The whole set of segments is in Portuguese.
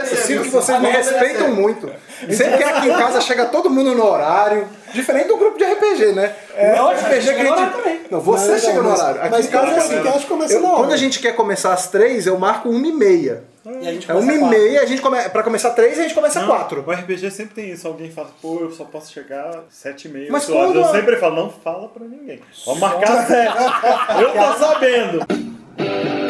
Eu sinto que vocês me respeitam muito. Sempre que aqui em casa chega todo mundo no horário. Diferente do grupo de RPG, né? É, o RPG que a gente. Não, você chega no horário. Aqui mas em casa é assim. começa eu- na hora. Quando a gente quer começar às três, eu marco uma e meia. E a gente É uma começa e meia, a gente come... pra começar três, a gente começa Não, quatro. O RPG sempre tem isso. Alguém fala, pô, eu só posso chegar sete e meia. Mas quando- Eu sempre falo, não fala pra ninguém. Vamos marcar sete. Eu tô sabendo.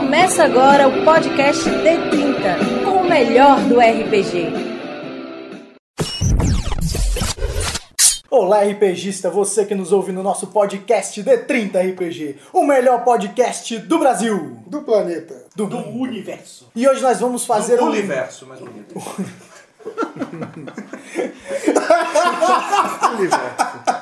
Começa agora o podcast D30, com o melhor do RPG. Olá, RPGista, você que nos ouve no nosso podcast D30 RPG, o melhor podcast do Brasil, Do planeta. do, universo. E hoje nós vamos fazer do um universo, mais bonito.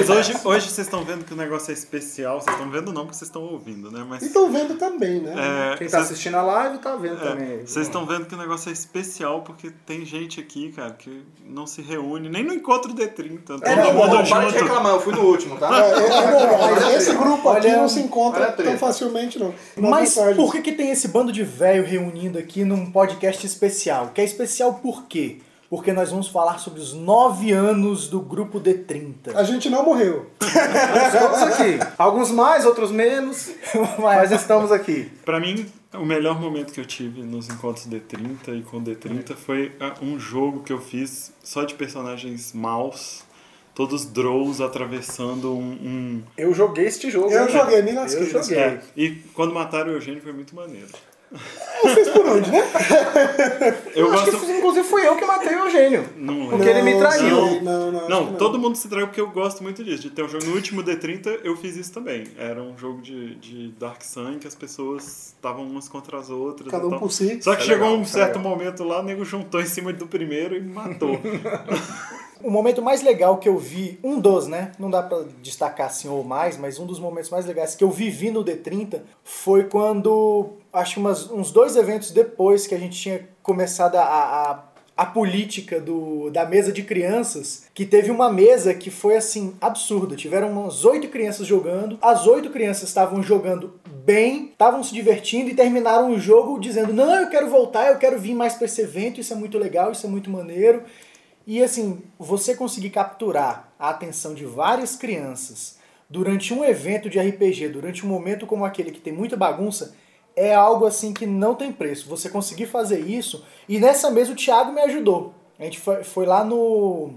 Mas hoje, hoje vocês estão vendo que o negócio é especial. Vocês estão vendo não, porque vocês estão ouvindo, né? Mas E estão vendo também, né? é, Quem tá vocês- assistindo a live tá vendo é, também. vocês estão vendo que o negócio é especial porque tem gente aqui, cara, que não se reúne nem no encontro D30. Todo É, não, mundo não, para de junto. reclamar, eu fui no último, tá? É, é, é. Esse grupo aqui Olha- não se encontra tão facilmente, não. Não Mas por que, que tem esse bando de velho reunindo aqui num podcast especial? Que é especial por quê? Porque nós vamos falar sobre os nove anos do grupo D30. A gente não morreu. Estamos aqui. Alguns mais, outros menos, mas estamos aqui. Pra mim, o melhor momento que eu tive nos encontros D30 e com D30 foi ah, um jogo que eu fiz só de personagens maus, todos drows atravessando um. um- Eu joguei este jogo. Eu né? joguei, me lasquei. Eu joguei. É, e quando mataram o Eugênio foi muito maneiro. Eu fiz por onde, né? Eu Eu acho gosto. que inclusive fui eu que matei o Eugênio. Não, Porque ele me Não, traiu. Não, não, que Não, todo mundo se traiu porque eu gosto muito disso. De ter um jogo no último D30, eu fiz isso também. Era um jogo de, de Dark Sun que as pessoas estavam umas contra as outras. Cada um por si. Só que é chegou legal, um é certo legal. momento lá, o nego juntou em cima do primeiro e me matou. O momento mais legal que eu vi, um dos, né? Não dá pra destacar assim ou mais, mas um dos momentos mais legais que eu vivi no D30 foi quando, acho que umas- uns dois eventos depois que a gente tinha começado a, a, a política do, da mesa de crianças, que teve uma mesa que foi assim, absurda. Tiveram umas oito crianças jogando, as oito crianças estavam jogando bem, estavam se divertindo e terminaram o jogo dizendo: Não, eu quero voltar, eu quero vir mais pra esse evento, isso é muito legal, isso é muito maneiro. E assim, você conseguir capturar a atenção de várias crianças durante um evento de RPG, durante um momento como aquele que tem muita bagunça, é algo assim que não tem preço. Você conseguir fazer isso, e nessa mesa o Thiago me ajudou. A gente foi, foi lá no,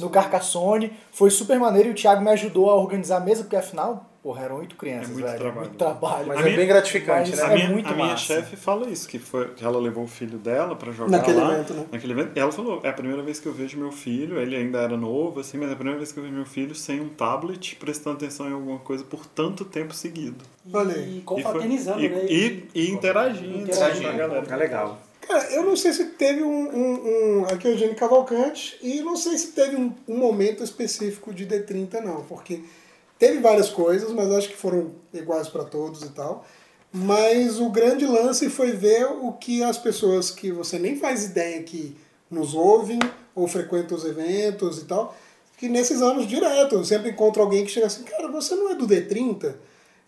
no Carcassone, foi super maneiro e o Thiago me ajudou a organizar a mesa, porque afinal, porra, eram oito crianças, É muito velho. trabalho. Muito trabalho. Mas A é minha- bem gratificante, mas né? a é minha, muito a minha massa. chefe fala isso, que, foi, que ela levou o filho dela pra jogar Naquele lá. evento, né? Naquele evento. E ela falou, é a primeira vez que eu vejo meu filho, ele ainda era novo, assim, mas é a primeira vez que eu vejo meu filho sem um tablet, prestando atenção em alguma coisa por tanto tempo seguido. Aí. E E, foi- confraternizando, e, né? e, e interagindo, Interagindo. com a galera. É legal. Cara, eu não sei se teve um, um, um aqui é o Eugênio Cavalcante e não sei se teve um, um momento específico de D30 não, porque teve várias coisas, mas acho que foram iguais para todos e tal. Mas o grande lance foi ver o que as pessoas que você nem faz ideia que nos ouvem ou frequentam os eventos e tal, que nesses anos direto eu sempre encontro alguém que chega assim, cara, você não é do D30?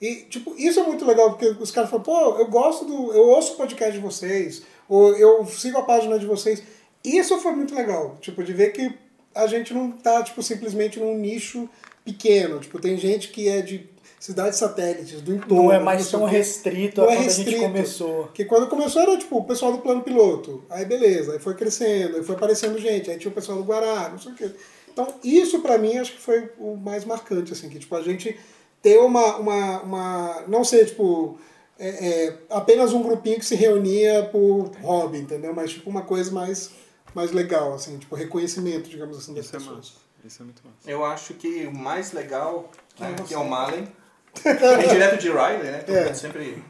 E, tipo, isso é muito legal, porque os caras falam, pô, eu gosto do. Eu ouço o podcast de vocês, ou eu sigo a página de vocês. Isso foi muito legal, tipo, de ver que a gente não tá, tipo, simplesmente num nicho pequeno. Tipo, tem gente que é de cidades satélites, do entorno. Não é mais tão restrito a é quando a gente restrito. começou. Porque quando começou era tipo o pessoal do plano piloto. Aí beleza, aí foi crescendo, aí foi aparecendo gente, aí tinha o pessoal do Guará, não sei o quê. Então, isso pra mim acho que foi o mais marcante, assim, que tipo, a gente ter uma. uma, uma não sei, tipo. É, é, apenas um grupinho que se reunia por hobby, entendeu? Mas tipo uma coisa mais, mais legal, assim, tipo, reconhecimento, digamos assim, das Isso é pessoas. massa. Isso é muito massa. Eu acho que o mais legal, né, que é o Malen, vem direto de Riley, né? É. sempre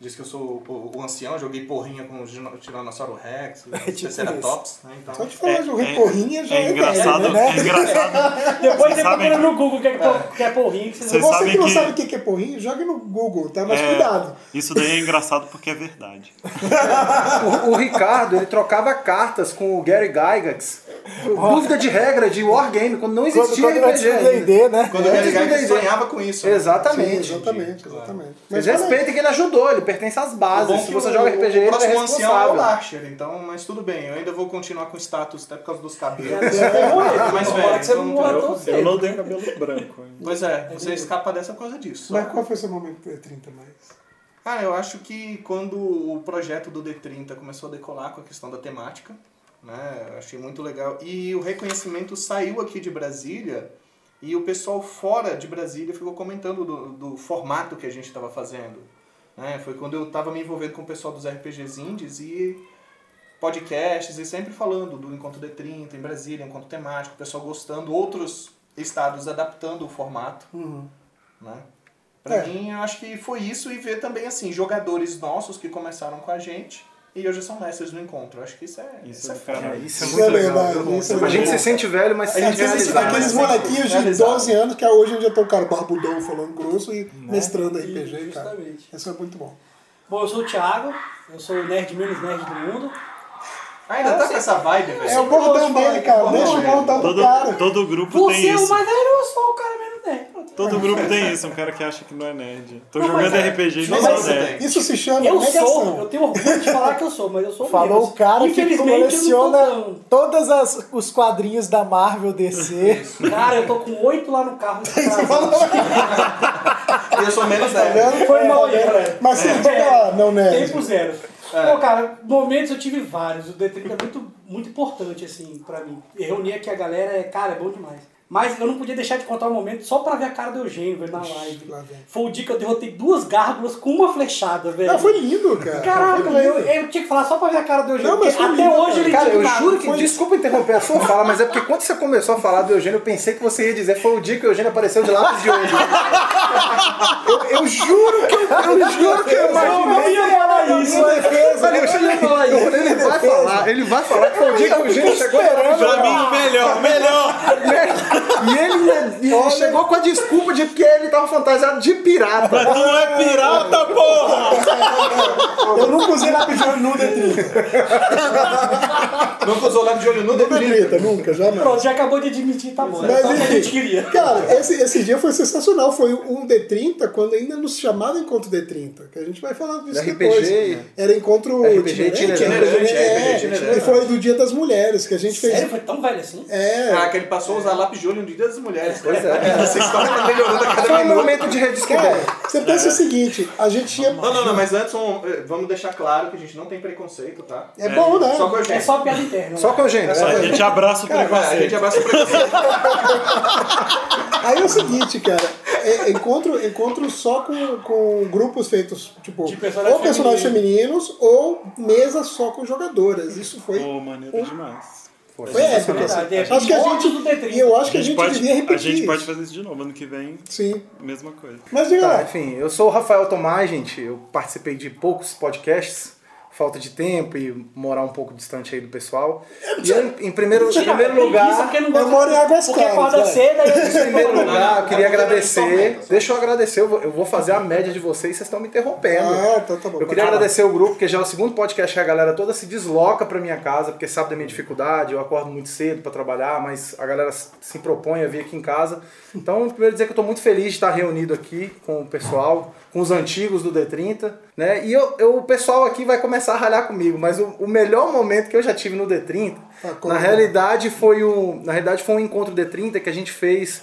diz que eu sou o, o ancião, joguei porrinha com o Tiranossauro Rex, o tipo Triceratops, né? Então, Só de falar de um É- recorrinha já é, É engraçado, velho, né? é engraçado. Depois você procura no Google o que é, que é porrinho, que você Você sabem que não que- sabe o que é porrinho, jogue no Google, tá? Mas É, cuidado. Isso daí é engraçado porque é verdade. O, o Ricardo, ele trocava cartas com o Gary Gygax dúvida de regra de wargame, quando não Quando, existia quando RPG. antes do ainda. D&D, né? Quando É, D&D. sonhava com isso. né? Exatamente. Sim, exatamente, exatamente. Mas aí, respeitem que ele ajudou, ele pertence às bases. Bom Se que você o- joga RPG, o ele é próximo ancião é o responsável. Larcher, então, mas tudo bem, eu ainda vou continuar com status até por causa dos cabelos. Mais mas velho, então não tem- Eu, eu não tenho cabelo branco ainda. Pois é, você escapa dessa por causa disso. Mas qual foi seu momento D30 mais? Ah, eu acho que quando o projeto do D30 começou a decolar com a questão da temática, né, achei muito legal. E o reconhecimento saiu aqui de Brasília e o pessoal fora de Brasília ficou comentando do, do formato que a gente estava fazendo. Né? Foi quando eu estava me envolvendo com o pessoal dos RPGs indies e podcasts e sempre falando do Encontro D30 em Brasília, encontro temático, o pessoal gostando, outros estados adaptando o formato né? Pra É. mim, eu acho que foi isso e ver também, assim, jogadores nossos que começaram com a gente e hoje são mestres do encontro. Acho que isso é, isso Isso é é cara. Isso é Isso muito é legal. verdade, isso é A gente se sente velho, mas se A gente sente se sente. Aqueles mas molequinhos de realizado. 12 anos que hoje em dia estão, cara, barbudão falando grosso e mestrando RPG, cara. Justamente. Isso é muito bom. Bom, eu sou o Thiago, eu sou o nerd menos nerd do mundo. Ah, ainda tá com essa vibe, velho. É o bordão dele, cara. Bom, Deixa o bordão do Todo, cara. todo grupo Você tem é o isso. mais velho, eu sou o cara menos nerd. Pronto. Todo grupo tem isso, um cara que acha que não é nerd. Tô Não, jogando mas é- RPG e não sou é- nerd. Isso se chama Eu sou, negação. eu tenho orgulho de falar que eu sou, mas eu sou Falou o cara que Infelizmente, coleciona todos as- os quadrinhos da Marvel DC. Cara, eu tô com oito lá no carro. Eu sou menos Tá 10. vendo? Foi mal aí, Tá vendo? galera. Mas você lá, não, né? Tempo zero. Pô, cara, momentos eu tive vários. O D30 é muito, muito importante, assim, pra mim. E reunir aqui a galera, é, cara, é bom demais. Mas eu não podia deixar de contar um momento só pra ver a cara do Eugênio, velho, na live. Foi o dia que eu derrotei duas gárgulas com uma flechada, velho. Ah, foi lindo, cara. Caraca, velho, eu, eu tinha que falar só pra ver a cara do Eugênio. Não, mas até lindo, hoje cara. ele Cara, eu juro que. Foi- Desculpa interromper a sua fala, mas é porque quando você começou a falar do Eugênio, eu pensei que você ia dizer foi o dia que o Eugênio apareceu de lápis de olho. eu, eu juro que eu, eu juro que eu Eu não imaginei. ia falar isso, eu ia falar isso. Ele vai falar, ele vai falar que foi o dia que o Eugênio chegou de lápis de olho. Pra mim, melhor, melhor! E ele, e ele chegou com a desculpa de que ele tava fantasiado de pirata. Tu não é pirata, porra! Eu nunca usei lápis de olho no D30. Nunca usou lápis de olho nu No D30. D30, nunca, jamais. Pronto, já acabou de admitir, tá bom. Mas que a enfim, gente queria. Cara, esse, esse dia foi sensacional. Foi um D30 quando ainda nos chamava Encontro D30. Que a gente vai falar disso RPG, depois. Era encontro RPG itinerante, itinerante, é, RPG itinerante. E foi do Dia das Mulheres que a gente fez. Sério, foi tão velho assim? É, Ah, que ele passou a usar lápis de olho no dia das mulheres. Pois é. Essa história tá melhorando a cada Foi um minuto. momento de redescobrir. cara, você pensa o seguinte, a gente tinha. Não, não, não, mas antes um, eh, vamos deixar claro que a gente não tem preconceito, tá? É bom, né? Só com a É gente. só piada interna. Só com o Eugênio. A gente abraça o Cara, a gente preconceito. abraça o preconceito. Aí é o seguinte, cara, é, encontro, encontro só com, com grupos feitos, tipo, personagens ou personagens femininos ou mesas só com jogadoras. Isso foi, Pô, maneiro demais. Foi épico. verdade, assim. é Acho que a gente, do D30. e eu acho que a gente, pode, devia repetir a gente pode fazer isso de novo. Ano que vem, Sim. mesma coisa. Mas diga Tá, enfim, eu sou o Rafael Tomás, gente. Eu participei de poucos podcasts, falta de tempo e morar um pouco distante aí do pessoal. E eu, em primeiro, em primeiro lugar, Eu moro em Águas Porque acorda cedo, aí em primeiro lugar, eu queria agradecer. Deixa eu agradecer, eu vou, fazer a média de vocês, vocês estão me interrompendo. Ah, então tá bom. Eu queria agradecer o grupo, porque já é o segundo podcast que a galera toda se desloca pra minha casa, porque sabe da minha dificuldade, eu acordo muito cedo pra trabalhar, mas a galera se propõe a vir aqui em casa. Então, primeiro dizer que eu tô muito feliz de estar reunido aqui com o pessoal, com os antigos do D30, né? E eu, eu- o pessoal aqui vai começar a ralhar comigo, mas o, o melhor momento que eu já tive no D30, Ah, como? na realidade foi um, na realidade foi um encontro D30 que a gente fez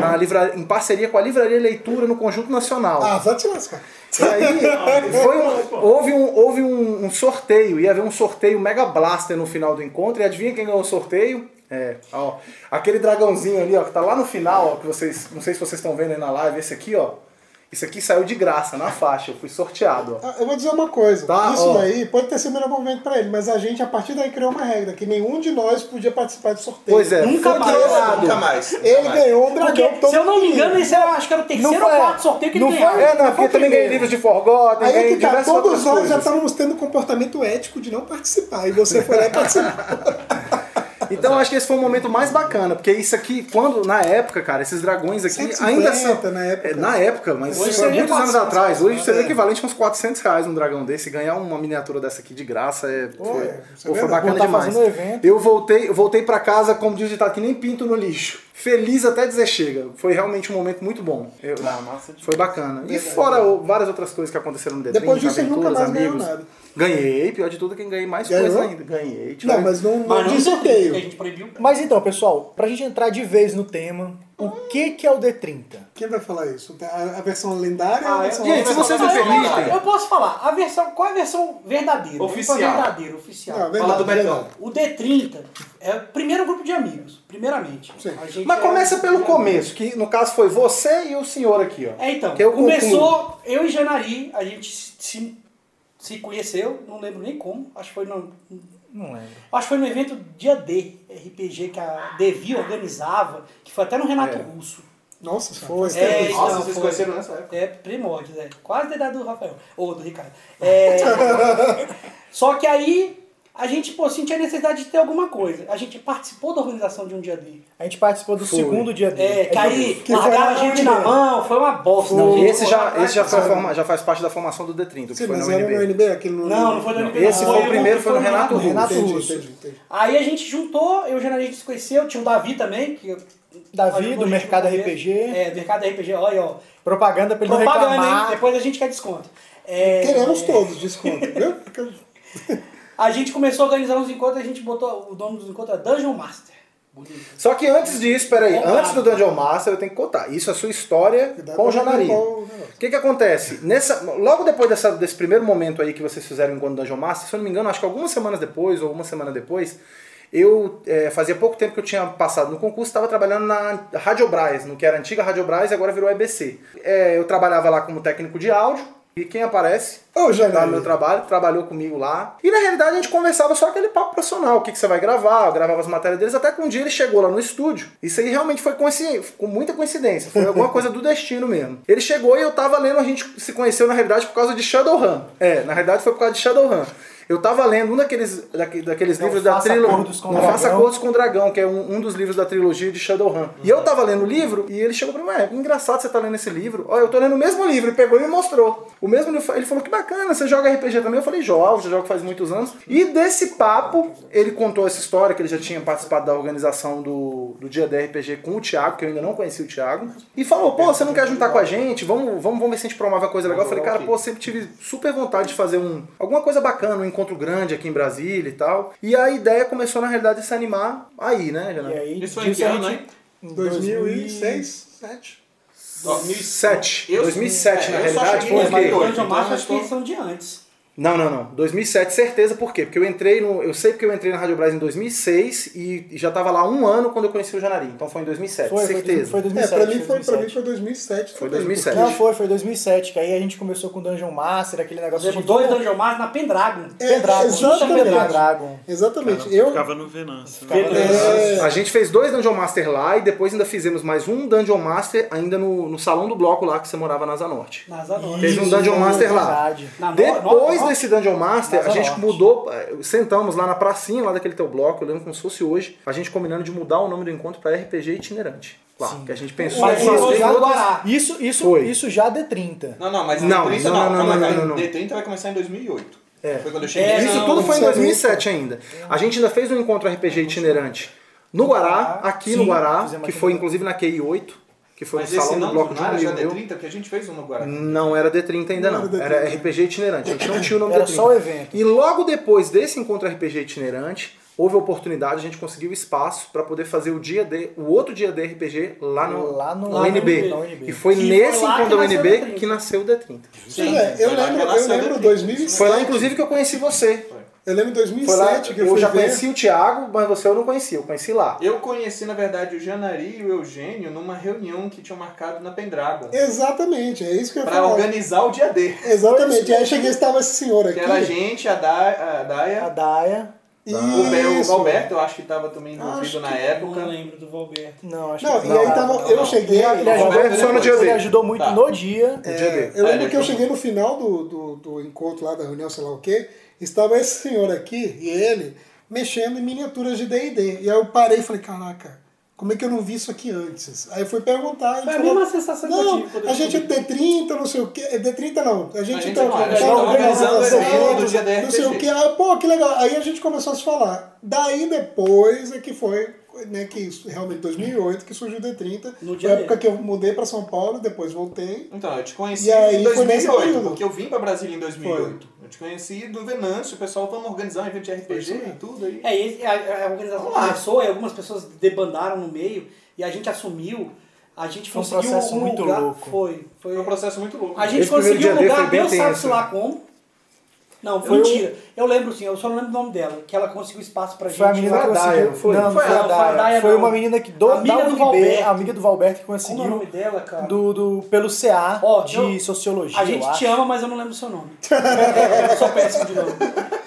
na livra, em parceria com a Livraria Leitura no Conjunto Nacional. Ah, vai te lascar. E aí, foi um- houve, um, houve um, um sorteio, ia haver um sorteio Mega Blaster no final do encontro, e adivinha quem ganhou o sorteio? É, ó, aquele dragãozinho ali, ó, que tá lá no final, ó, que vocês, não sei se vocês estão vendo aí na live, esse aqui, ó, isso aqui saiu de graça, na faixa, eu fui sorteado, ó. Ah, Eu vou dizer uma coisa. Tá, Isso ó. daí pode ter sido o melhor momento pra ele, mas a gente, a partir daí, criou uma regra que nenhum de nós podia participar do sorteio. Pois é, Nunca mais. trollado. Nunca mais. Ele Nunca ganhou um dragão Porque, todo se eu não me engano, esse era, acho que era o terceiro Não ou quarto sorteio que ele não foi- ganhava. É, não, porque também ganhei livros de Forgotten, Aí é que tá, todos nós já coisas. estávamos tendo um comportamento ético de não participar, e você foi lá e participou. Então eu acho que esse foi o momento mais bacana, porque isso aqui, quando, na época, cara, esses dragões aqui 150 ainda são. na época. É, na época, mas Hoje foi muitos anos 400 atrás. Hoje seria É. equivalente a uns 400 reais um dragão desse. Ganhar uma miniatura dessa aqui de graça é, Pô, foi, é, é pô, foi bacana demais. Eu voltei, voltei pra casa, como diz o ditado, que nem pinto no lixo. Feliz até dizer chega. Foi realmente um momento muito bom. Eu- Ah, massa foi bacana. E fora várias outras coisas que aconteceram no D30, Depois disso, aventuras, mais ganhou amigos. nada. Ganhei, pior de tudo, quem ganhei mais Ganhou? coisa ainda. Ganhei. Não, mas não, não Mas não de que sorteio. a gente proibiu. Mas então, pessoal, pra gente entrar de vez no tema, o que que é o D30? Quem vai falar isso? A, a versão lendária ou a Ah, versão gente, se vocês me Ah, eu, permitem. posso, eu posso falar. A versão, qual é a versão verdadeira? Oficial. Verdadeira, oficial. Não, Fala do verdade, Betão. O D30 é o primeiro grupo de amigos, primeiramente. Sim. A gente Mas é começa um pelo começo, que no caso foi você e o senhor aqui, ó. É, então. Que eu começou, eu e Janari, a gente se, se conheceu, não lembro nem como, acho que foi no, Não lembro. acho que foi no evento Dia D, RPG que a Devi organizava, que foi até no Renato É. Russo. Nossa, foi. É, Nossa, então, vocês foi. conheceram nessa época. É primórdios, é. Quase da idade do Rafael. Ou do Ricardo. É, só que aí a gente, pô, sentia a necessidade de ter alguma coisa. A gente participou da organização de um dia D. A gente participou do Foi. segundo dia dele. É, que aí Que largaram a gente na mão, foi uma bosta. Não, esse já, esse já, foi forma- já faz parte da formação do D30, que Sim, foi na mas no UNB. UNB, aquele no... Não, não foi no UNB. Esse não. foi o primeiro, foi no Renato Russo. Renato Russo. Aí a gente juntou, eu e o a gente se conheceu, tinha o Davi também, que Davi, do Mercado no. RPG. É, do Mercado RPG, olha, ó. Propaganda pra ele não Propaganda, hein? reclamar. Depois a gente quer desconto. É, Queremos todos desconto, viu? A gente começou a organizar uns encontros, a gente botou o nome dos encontros é Dungeon Master. Bonito. Só que antes disso, peraí, Contado. antes do Dungeon Master, eu tenho que contar. Isso é a sua história Cuidado com o Janari. o que que acontece? Nessa, logo depois dessa, desse primeiro momento aí que vocês fizeram enquanto Dungeon Master, se eu não me engano, acho que algumas semanas depois, ou uma semana depois, eu é, fazia pouco tempo que eu tinha passado no concurso, estava trabalhando na Radiobras, no que era a antiga Radiobras e agora virou EBC. É, eu trabalhava lá como técnico de áudio, e quem aparece Ô, Tá no meu trabalho, trabalhou comigo lá. E na realidade a gente conversava só aquele papo profissional, o que, que você vai gravar, eu gravava as matérias deles, até que um dia ele chegou lá no estúdio. Isso aí realmente foi com muita coincidência, foi alguma coisa do destino mesmo. Ele chegou e eu tava lendo, a gente se conheceu na realidade por causa de Shadowrun. É, na realidade foi por causa de Shadowrun. Eu tava lendo um daqueles, daque- daqueles Não livros da trilogia. Não. Faça Acordos com o Dragão, que é um, um dos livros da trilogia de Shadowrun. E eu tava lendo o livro e ele chegou pra mim, ué, engraçado você tá lendo esse livro. Ó, eu tô lendo o mesmo livro, ele pegou e me mostrou. O mesmo livro, ele falou que bacana, você joga RPG também? Eu falei, jogo, já jogo faz muitos anos. E desse papo, ele contou essa história, que ele já tinha participado da organização do, do dia da RPG com o Thiago, que eu ainda não conhecia o Thiago. E falou, pô, você não quer juntar com a gente? Vamos, vamos, vamos ver se a gente promove uma coisa legal. Eu falei, cara, pô, sempre tive super vontade de fazer um, alguma coisa bacana, um encontro grande aqui em Brasília e tal. E a ideia começou, na realidade, a se animar aí, né, E Renan? aí, Isso foi em que ano, hein? em 2006, 2007. 2007. Eu- 2007, é, na eu só realidade, cheguei foi em o quê? 2008. Dungeon então eu acho que estou- são de antes. Não, não, não. 2007, certeza, por quê? Porque eu entrei no. Eu sei porque eu entrei na Rádio Brás em 2006 e e já tava lá um ano quando eu conheci o Janari. Então foi em 2007, Foi, foi, certeza. foi É, 2007. pra mim foi, pra 2007. mim foi 2007. Foi também, 2007. Não, foi, foi 2007, que aí a gente começou com Dungeon Master, aquele negócio de dois Dungeon Master na Pendragon. É, Pendragon. exatamente. Pendragon. Exatamente. Eu, Ficava no Venâncio. É. A gente fez dois Dungeon Master lá e depois ainda fizemos mais um Dungeon Master ainda no, no salão do bloco lá que você morava na Asa Norte. Na Asa Norte. Fez um Dungeon Master lá. verdade. Na no- Depois no- desse Dungeon Master, a Asa gente mudou, eh, sentamos lá na pracinha lá daquele teu bloco, eu lembro como se fosse hoje, a gente combinando de mudar o nome do encontro para RPG itinerante. Lá, que a gente pensou Mas em isso fazer já outras- Guará. Isso, isso, Foi. isso já D30. Não, não, mas Não, D30 não, não. não, não, não, não. D30 vai começar em 2008. É. Foi quando eu cheguei. É, Isso não, tudo foi em isso é 2007 ainda. A gente ainda fez um encontro RPG itinerante no Guará, aqui no Sim, Guará, fizemos que aqui foi no- inclusive na QI 8, que foi Mas no esse salão do bloco de não um era já meu. D30, porque a gente fez um no Guará. Não era D30 ainda Não não, era era D30. RPG itinerante, a gente não tinha o nome Era D30. só o evento. E logo depois desse encontro RPG itinerante, houve a oportunidade, a gente conseguiu espaço para poder fazer o dia D, o outro dia D RPG lá no, Lá no- lá no UNB. E foi Que foi nesse lá encontro que da UNB D30. que nasceu o D30. Sim, é, eu foi que lembro, eu lembro D30. 2007. Foi lá inclusive que eu conheci você. Eu lembro em Foi lá, 2007 que eu, eu fui já ver. conheci o Thiago, mas você eu não conhecia, eu conheci lá. Eu conheci, na verdade, o Janari e o Eugênio numa reunião que tinham marcado na Pendragon. Exatamente, é isso que eu ia Pra falar. organizar o dia D. Exatamente. Aí cheguei estava esse senhor aqui. Que era a gente, a, da, a A Daia, Daia. o, Be- o Isso. Galberto, eu acho que tava também envolvido Acho na que época. Não lembro do Valberto. Não, acho Não, que e aí tava, não, eu não. cheguei. Ele, ele Não, ajudou, Roberto só no dia ele ajudou muito Tá. no dia. É, dia eu lembro que eu cheguei no final do, do, do encontro lá da reunião, sei lá o quê, estava esse senhor aqui e ele. mexendo em miniaturas de D&D. E aí eu parei e falei, caraca, como é que eu não vi isso aqui antes? Aí eu fui perguntar. Foi a falou, mesma sensação que eu Não, tive a gente é descobri." D30, não sei o quê. É D30 não. A gente, A gente tá, não, tá tá organizando organizando o evento eventos, do dia da Não sei o quê. Aí, pô, que legal. Aí a gente começou a se falar. Daí depois é que foi, né, que isso, realmente 2008 que surgiu o D30. No Foi a época dele. que eu mudei pra São Paulo, depois voltei. Então, eu te conheci E aí em foi nesse 2008, período. porque eu vim pra Brasília em 2008. Eu te conheci do Venâncio, o pessoal vamos organizar um evento de RPG e tudo aí. É, e a, a organização começou e algumas pessoas debandaram no meio e a gente assumiu, a gente Foi um conseguiu processo um muito lugar. louco. Foi, foi. Foi um processo muito louco. A gente Esse conseguiu um lugar, foi Deus sabe-se tenso. lá como. Não, Foi mentira. Eu lembro sim, eu só não lembro o nome dela, que ela conseguiu espaço pra Foi a gente. menina que Foi a Daya, conseguiu. foi? Não, Não foi foi a ela, foi a Daya. Daya, Foi uma menina que do, Amiga da do UNB, Valberto. amiga do Valberto que Como é o conseguiu nome dela, cara? do, do, pelo CA Ó, de eu- sociologia. A gente eu te acho. ama, mas eu não lembro o seu nome. eu sou péssimo de nome.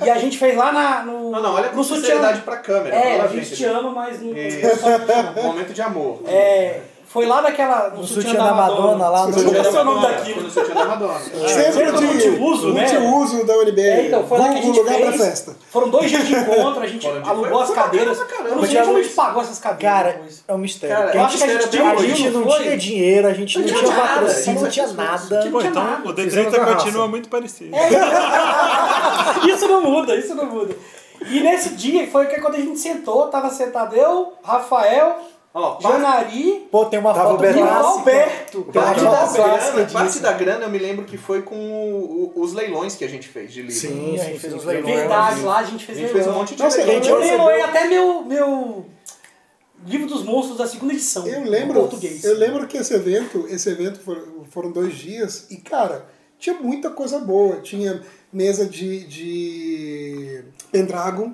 E a gente fez lá na, no. Não, não, olha com sinceridade pra câmera. É, a gente te ama, mas não. Isso. momento de amor. É, foi lá naquela. No, No sutiã, sutiã da Madonna, lá no- Não sei o nome Foi daquilo. no sutiã da Madonna. Sempre do de multiuso, né? multiuso da UNB. É, então, foi lá que a gente lugar fez. pra festa. Foram dois dias de encontro, a gente alugou as cadeiras. Eu não sei como a gente pagou essas cadeiras Cara, é um mistério. Cara, eu a acho que a gente, gente a gente não tinha dinheiro, a gente não, Não tinha tinha nada, patrocínio, não tinha tinha nada. Pô, tinha então o Fizemos D30 na raça. continua muito parecido. Isso não muda, isso não muda. E nesse dia foi que quando a gente sentou, tava sentado eu, Rafael, Ó, Pô, tem uma Tava foto o e o clássica. Alberto. Tem uma parte foto da, grana, disso. parte da grana eu me lembro que foi com o- os leilões que a gente fez de livro. Sim, a gente fez uns leilões. Verdade, lá a gente A fez gente fez um leilão. monte de Nossa, leilões. gente, Eu recebeu- leiloei até meu, meu livro dos monstros da segunda edição. Eu em lembro, português. eu lembro que esse evento, esse evento foram, foram dois dias e, cara, tinha muita coisa boa. Tinha mesa de, de Pendragon,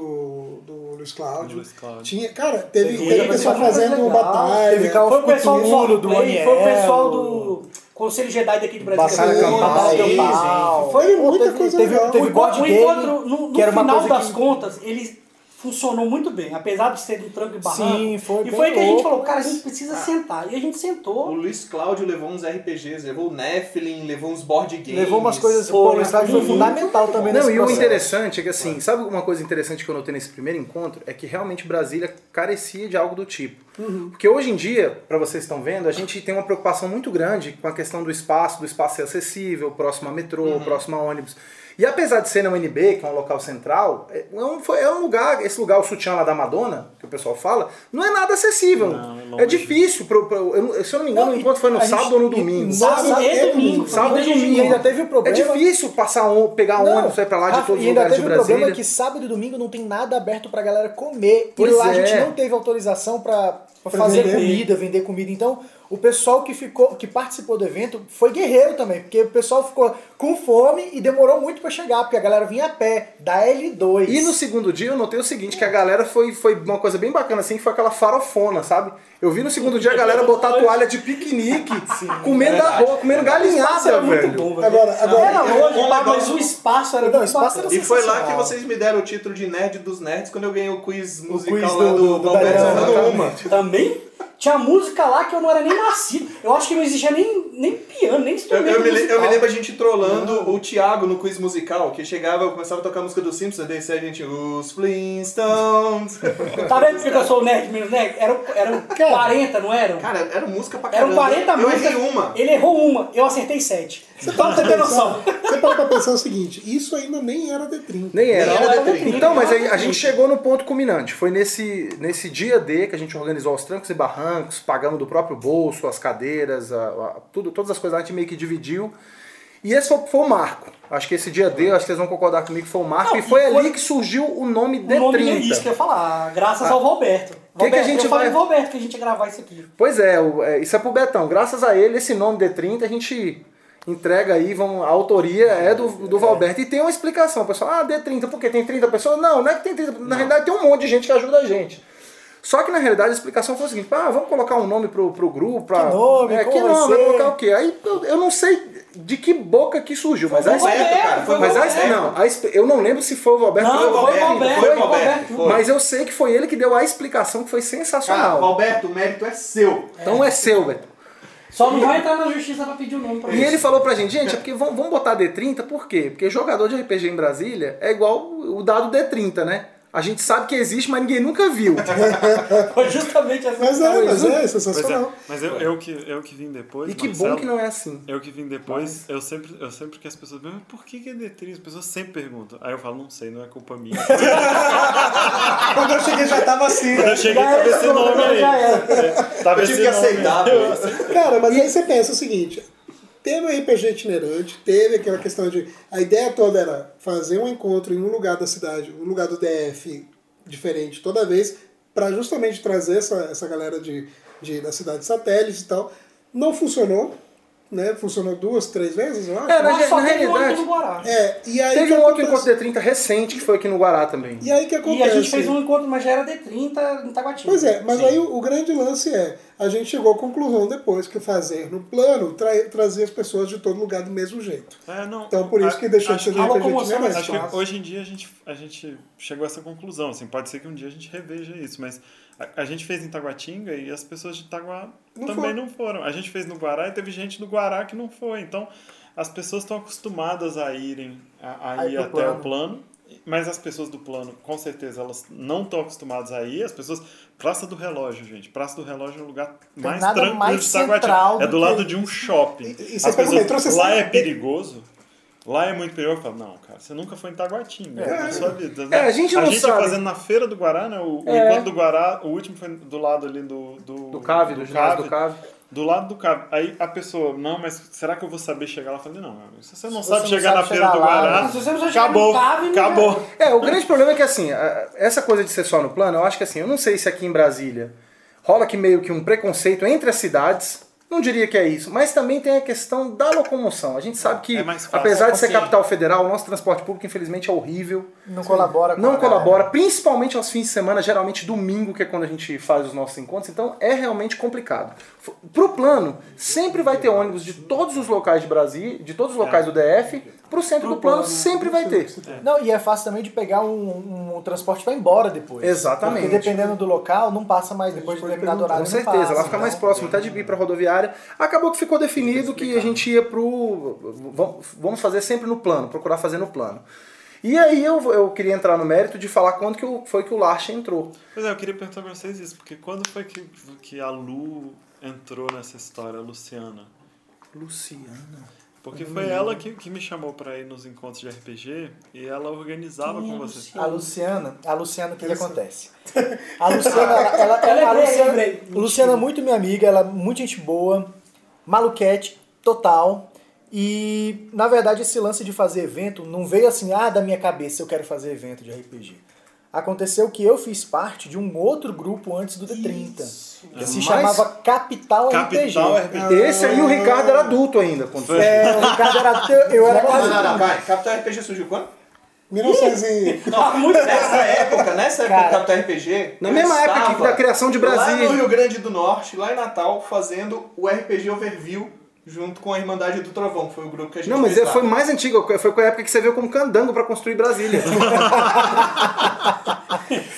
do, do Luiz Cláudio. Luiz Cláudio. Tinha, cara, teve, Teve teve pessoal fazendo legal. batalha. Teve Foi o pessoal do do Roleplay, foi o Aniel. pessoal do Conselho Jedi daqui. Batalha Sim, Campal. Foi muita teve, coisa teve, legal. Teve o o encontro, no, no que era uma final das que- contas, ele funcionou muito bem, apesar de ser um tranco e barranco. Sim, foi E bem foi aí que a gente falou, cara, a gente precisa sentar. E a gente O sentou. Luiz Cláudio levou uns RPGs, levou o Nephilim, levou uns board games. Levou umas coisas. Foi, Pô, o estádio foi uhum. fundamental também Não, nesse e o processo. interessante é que assim, sabe uma coisa interessante que eu notei nesse primeiro encontro? É que realmente Brasília carecia de algo do tipo. Porque hoje em dia, para vocês estão vendo, a gente tem uma preocupação muito grande com a questão do espaço, do espaço ser acessível, próximo a metrô, próximo a ônibus. E apesar de ser na UNB, que é um local central, é um, foi- é um lugar, esse lugar, o sutiã lá da Madonna, que o pessoal fala, não é nada acessível. Não, é é, difícil. Pro, pro- eu não- se eu não me engano, Não, o e encontro foi no a gente- sábado ou no e- domingo. Sábado Sábado e e domingo. Sábado e domingo. Ainda teve o É problema. difícil passar um, pegar Não, ônibus, sair pra lá de todos os e ainda lugares de teve o problema que sábado e domingo não tem nada aberto pra galera comer. Pois e lá a é. gente não teve autorização pra, pra Pra fazer vender. comida, vender comida. Então, o pessoal que ficou, que participou do evento foi guerreiro também, porque o pessoal ficou com fome e demorou muito pra chegar, porque a galera vinha a pé, da L2. E no segundo dia eu notei o seguinte, que a galera foi, foi uma coisa bem bacana, assim, que foi aquela farofona, sabe? Eu vi no segundo dia a galera botar toalha de piquenique, comendo arroz, comendo Isso galinhada, era muito velho. bom, velho. Agora, agora Era longe, um mas o espaço era Não, muito o espaço era E foi lá que vocês me deram o título de Nerd dos Nerds quando eu ganhei o quiz musical quiz lá do- do, do- do Valberto. Também tinha música lá que eu não era nem nascido. Eu acho que não existia nem, nem piano, nem Eu, instrumento eu me, le- eu musical. me lembro a gente trollando o Thiago no quiz musical, que chegava, eu começava a tocar a música do Simpsons, daí a gente, os Flintstones. Tá vendo porque eu sou o nerd menos nerd? Eram, eram 40, não eram? Cara, era música pra Eram caramba. 40 Eu músicas. errei uma. Ele errou uma, eu acertei 7. Então você tem noção. Você para pra pensar o seguinte, isso ainda nem era D30. Nem era. Nem era D30. Então, mas aí a gente chegou no ponto culminante. Foi nesse, nesse dia D que a gente organizou os trancos e barrancos, pagamos do próprio bolso, as cadeiras, a- a- tudo, todas as coisas a gente meio que dividiu. E esse foi, foi o marco. Acho que esse dia D, acho que vocês vão concordar comigo que foi o marco. Não, e foi e foi- ali que surgiu o nome O nome é D30. isso que eu ia falar, graças ao Valberto. que que a gente eu falei vai- pro Valberto que a gente ia gravar isso aqui. Pois é, o- é, isso é pro Betão. Graças a ele, esse nome D30 a gente entrega aí, vão, a autoria é do, do Valberto. E tem uma explicação, pessoal. Ah, D30, por quê? Tem 30 pessoas? Não, não é que tem 30. Na realidade tem um monte de gente que ajuda a gente. Só que na realidade a explicação foi o seguinte: ah, vamos colocar um nome pro, pro grupo. Pra, Que nome? É, que vai nome? Vai colocar o quê? Aí eu, eu não sei de que boca que surgiu, mas, foi o mas a, não, a eu não lembro se foi o Não, ou foi o Valberto. foi Foi o o Valberto, Valberto. foi. Mas eu sei que foi ele que deu a explicação que foi Cara, sensacional. Valberto, o mérito é seu. Então é seu, velho. Só não vai entrar na justiça pra pedir o nome pra E isso. ele falou pra gente, gente, é porque vamos, vamos botar D30, por quê? Porque jogador de RPG em Brasília é igual o dado D30, né? A gente sabe que existe, mas ninguém nunca viu. Foi justamente essa Mas é, mas Pois é, Pois é, sensacional. mas eu, eu, que, eu que vim depois. E que Marcelo, bom que não é assim. Eu que vim depois, eu sempre, eu sempre que as pessoas perguntam, por que, que é D3? As pessoas sempre perguntam. Aí eu falo, não sei, não é culpa minha. Quando eu cheguei já tava assim. Quando eu cheguei, tava esse nome aí. Já era. Tava Eu tive que aceitar. Cara, mas aí você pensa o seguinte: teve o RPG itinerante, teve aquela questão de. A ideia toda era fazer um encontro em um lugar da cidade, um lugar do DF diferente toda vez, para justamente trazer essa, essa galera de, de, da cidade satélite e tal. Não funcionou, né? Funcionou duas, três vezes, eu acho. É, na, Mas só na um aqui realidade, no Guará. É, e aí teve que um outro acontece? encontro D30 recente que foi aqui no Guará também. E aí que E acontece? a gente fez um encontro, mas já era D30 em Taguatinga. Pois é, mas aí o, o grande lance é, a gente chegou à conclusão depois que fazer no plano tra trazer as pessoas de todo lugar do mesmo jeito. É, não, Então por isso que deixou de ser que- um mais Acho que fácil. hoje em dia a gente, a gente chegou a essa conclusão. Assim, pode ser que um dia a gente reveja isso, mas a, a gente fez em Taguatinga e as pessoas de Itaguá Não também foram. não foram. A gente fez no Guará e teve gente do Guará que não foi. Então as pessoas estão acostumadas a irem a, a ir até plano. o plano. Mas as pessoas do plano, com certeza, elas não estão acostumadas a ir. As pessoas. Praça do Relógio, gente. Praça do Relógio é o lugar mais tranquilo mais de Taguatinga. É do do lado de um shopping. E- e As pessoas, metrô, lá é perigoso. Lá é muito perigoso. Eu falo, não, cara, você nunca foi em Taguatinga É. na sua vida. É, a gente não a gente sabe. fazendo na feira do Guará, né? O, o É. encontro do Guará, o último foi do lado ali do. Do, Do CAV, do ginásio do CAV. Do lado do CAV. Aí a pessoa, não, mas será que eu vou saber chegar lá? Eu falei, não, meu amigo, se você não Se sabe você não chegar sabe na feira chegar do lá, Guará, Se você não acabou. acabou. É, o grande problema é que assim, essa coisa de ser só no plano, eu acho que assim, eu não sei se aqui em Brasília rola que meio que um preconceito entre as cidades. Não diria que é isso, mas também tem a questão da locomoção. A gente sabe que, É mais fácil. apesar de ser Sim. capital federal, o nosso transporte público, infelizmente, é horrível. Não colabora com Não a galera. colabora, principalmente aos fins de semana, geralmente domingo, que é quando a gente faz os nossos encontros, então é realmente complicado. Pro plano, sempre vai ter ônibus de todos os locais de Brasília, de todos os locais do DF, pro centro do plano sempre vai ter. Não, e é fácil também de pegar um, um transporte pra ir embora depois. Exatamente. Porque dependendo do local, não passa mais depois de um determinado horário. Com certeza, passa, ela fica mais então. próximo até de ir pra rodoviária. Acabou que ficou definido que a gente ia pro. vamos- Vamos fazer sempre no plano, procurar fazer no plano. E aí eu, eu queria entrar no mérito de falar quando que o- foi que o Larchen entrou. Pois é, eu queria perguntar pra vocês isso, porque quando foi que, que a Lu entrou nessa história, a Luciana? Luciana. Porque foi ela que, que me chamou pra ir nos encontros de RPG e ela organizava Quem é com a vocês. A Luciana, a Luciana, o que, que acontece? A Luciana, ela, ela, Eu a Luciana. Luciana é muito minha amiga, ela é muito gente boa, maluquete, total. E, na verdade, esse lance de fazer evento não veio assim, ah, da minha cabeça eu quero fazer evento de RPG. Aconteceu que eu fiz parte de um outro grupo antes do D30, que se Mas- chamava Capital, Capital RPG. RPG. Esse aí o Ricardo era adulto ainda. Quando foi. É, o Ricardo era, eu, eu era Não, quase... não, não, vai. Capital RPG surgiu quando? 1900 e... Muito Nessa época, nessa época Cara, do Capital RPG. Na mesma época da criação de Lá Brasília. no Rio Grande do Norte, lá em Natal, fazendo o RPG Overview junto com a Irmandade do Trovão, que foi o grupo que a gente Não, mas fez é- foi mais antigo, foi com a época que você veio como candango pra construir Brasília.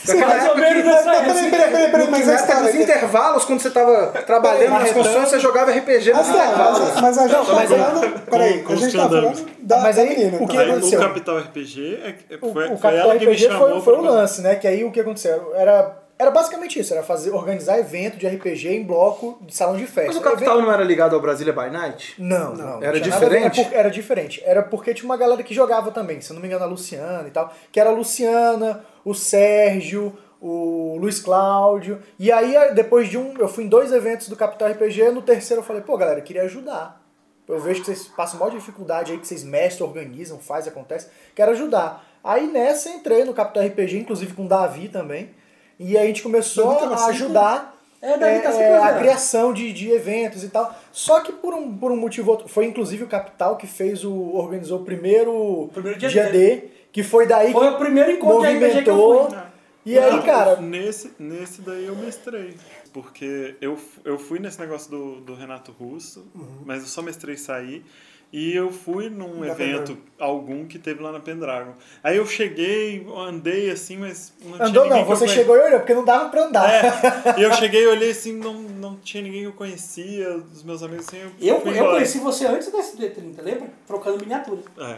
Mais ou menos que- época. Peraí, peraí, peraí, peraí, mas a história... intervalos, quando você tava trabalhando nas construções, você jogava RPG nos intervalos. mas, mas a gente tá falando... Peraí, com a gente tá falando da, Mas aí, menina. o que aconteceu? Capital RPG, é, é- O, foi, o foi Capital ela que me RPG foi, foi o lance, né? Que aí o que aconteceu? Era, era basicamente isso, era fazer, organizar evento de RPG em bloco de salão de festa. Mas o Capital Evento- não era ligado ao Brasília by Night? Não, não. Era tinha nada a ver, diferente? Era, por- era diferente. Era porque tinha uma galera que jogava também, se não me engano, a Luciana e tal. Que era a Luciana, o Sérgio, o Luiz Cláudio. E aí, depois de um. Eu fui em dois eventos do Capital RPG, no terceiro eu falei, pô, galera, eu queria ajudar. Eu vejo que vocês passam maior dificuldade aí, que vocês mestram, organizam, fazem, acontece. Quero ajudar. Aí nessa entrei no Capital RPG, inclusive com o Davi também. E aí a gente começou a ajudar É, é, a criação de, de eventos e tal. Só que por um, por um motivo outro, foi inclusive o Capital que fez o. organizou o primeiro, Primeiro dia dia D, que foi daí Foi que o primeiro encontro de RPG que eu movimentou. fui. E aí, Não, cara, Nesse, nesse daí eu mestrei. Porque eu, eu fui nesse negócio do, do Renato Russo, Uhum. mas eu só mestrei sair. E eu fui num Da evento, algum que teve lá na Pendragon. Aí eu cheguei, andei assim, mas não tinha andou ninguém não, você conhe- chegou e olhou, porque não dava pra andar. É, e eu cheguei e olhei assim, não, não tinha ninguém que eu conhecia, dos meus amigos assim, eu, Eu, eu conheci você antes desse D30, lembra? Trocando miniatura. É,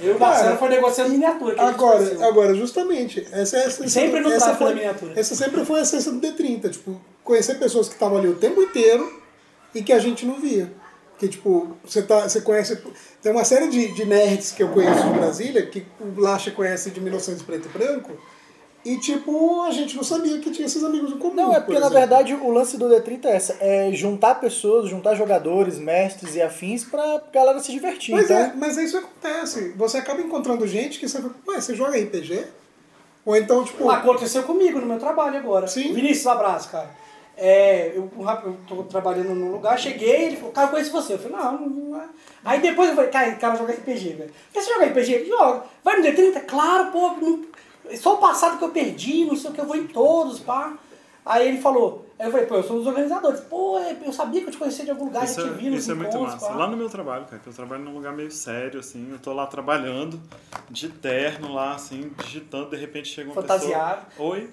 Eu e o Marcelo foi negociando miniatura. Agora, agora, justamente, essa é a essência. Sempre no essa foi, da miniatura. Essa sempre foi a essência do D30. Tipo, conhecer pessoas que estavam ali o tempo inteiro e que a gente não via. Que, tipo, você, tá, você conhece. Tem uma série de, de nerds que eu conheço de Brasília, que o Lacha conhece de 1900 preto e branco, e, tipo, a gente não sabia que tinha esses amigos em comum. Não, é por porque na exemplo. verdade o lance do D30 é essa, é juntar pessoas, juntar jogadores, mestres e afins pra galera se divertir. Mas, então, é, mas é isso que acontece. Você acaba encontrando gente que você fala, ué, você joga RPG? Ou então, tipo. Aconteceu comigo no meu trabalho agora. Sim. Vinícius, abraço, cara. É, eu, eu tô trabalhando num lugar, cheguei, ele falou, cara, eu conheço você. Eu falei, não, não é. Aí depois eu falei, cara, o cara joga RPG, velho. Quer você joga RPG? Ele joga. Vai no D30? Claro, pô, não- só o passado que eu perdi, não sei o que, eu vou em todos, pá. Aí ele falou, aí eu falei, pô, eu sou um dos organizadores. Pô, é, eu sabia que eu te conhecia de algum lugar, Isso, já te vi nos isso é muito massa. pá. Lá no meu trabalho, cara, que eu trabalho num lugar meio sério, assim, eu tô lá trabalhando, de terno lá, assim, digitando, de repente chega uma Fantasiado. pessoa. Oi?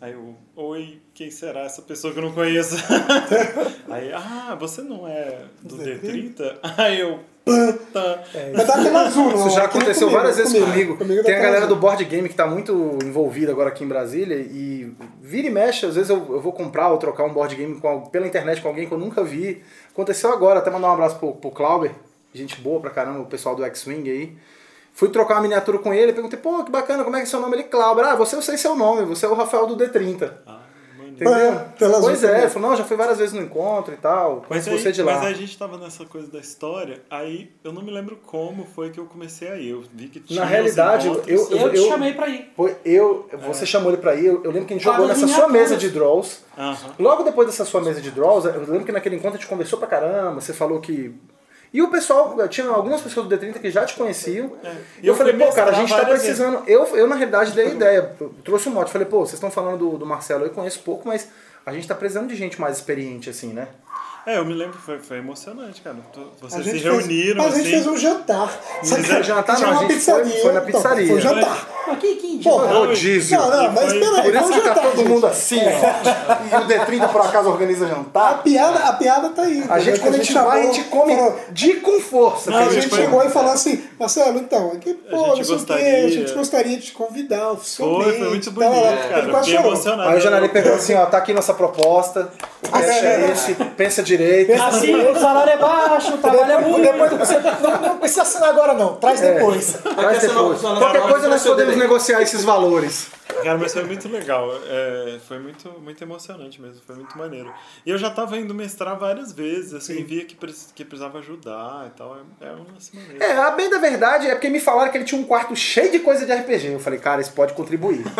Aí eu, oi, quem será essa pessoa que eu não conheço? Aí, ah, você não é do D30? Aí eu, puta. Mas tá azul. Isso já é aconteceu comigo, várias vezes comigo. Comigo Tem a tá galera azul. do board game que tá muito envolvida agora aqui em Brasília e vira e mexe, às vezes eu, eu vou comprar ou trocar um board game com, pela internet com alguém que eu nunca vi. Aconteceu agora, até mandar um abraço pro, pro Clauber, gente boa pra caramba, o pessoal do X-Wing aí. Fui trocar uma miniatura com ele, perguntei, pô, que bacana, como é que é seu nome? Ele, Clauber. Ah, você eu sei seu nome, você é o Rafael do D30. Ah. Entendeu? Ah, pois é, ele falou, não, já fui várias vezes no encontro e tal, Mas aí, você de lá. mas aí a gente tava nessa coisa da história, aí eu não me lembro como foi que eu comecei a ir. Eu vi que tinha Na realidade, encontros. eu- Eu te chamei pra ir. Foi eu, você chamou ele pra ir, eu, eu lembro que a gente jogou nessa sua mesa de draws. Aham. Logo depois dessa sua mesa de draws, eu lembro que naquele encontro a gente conversou pra caramba, você falou que. E o pessoal, tinha algumas pessoas do D30 que já te conheciam. E eu, eu falei, pô, cara, a gente tá precisando. Eu, eu, na realidade, dei a ideia. Eu trouxe um mote. Falei, pô, vocês estão falando do, do Marcelo, eu conheço pouco, mas a gente tá precisando de gente mais experiente, assim, né? É, eu me lembro, foi, foi emocionante, cara. Vocês se fez- reuniram, Mas a gente assim. fez um jantar. fizeram jantar, Tinha não, a gente foi- pizzaria. foi na então, pizzaria. Foi um jantar. Mas que, que Pô, idiota. Rodízio. Não, não, mas peraí. Por isso que tá todo mundo assim, ó. E o D30 por acaso organiza jantar. A piada, a piada tá aí. A gente, quando a gente vai, a gente come falou, de com força. a que gente chegou e falou assim, Marcelo, então, aqui, pô, gente não sei o quê, a gente gostaria de te convidar oficialmente. Foi, foi muito bonito, cara. Ele quase Fiquei chorou. emocionado. Aí o Janari pegou assim, ó, tá aqui nossa proposta, o cast é esse, pensa direito. Assim, o salário é baixo, o trabalho é muito. depois você não, não precisa assinar agora não, traz depois. Traz Essa não- depois. não- Qualquer não- coisa não- nós não- podemos não- negociar esses valores. Cara, mas foi muito legal. É, foi muito, muito emocionante mesmo, foi muito maneiro. E eu já tava indo mestrar várias vezes, assim, via que, que precisava ajudar e tal. É, é um lance maneiro. É, a bem da verdade é porque me falaram que ele tinha um quarto cheio de coisa de RPG. Eu falei, cara, isso pode contribuir.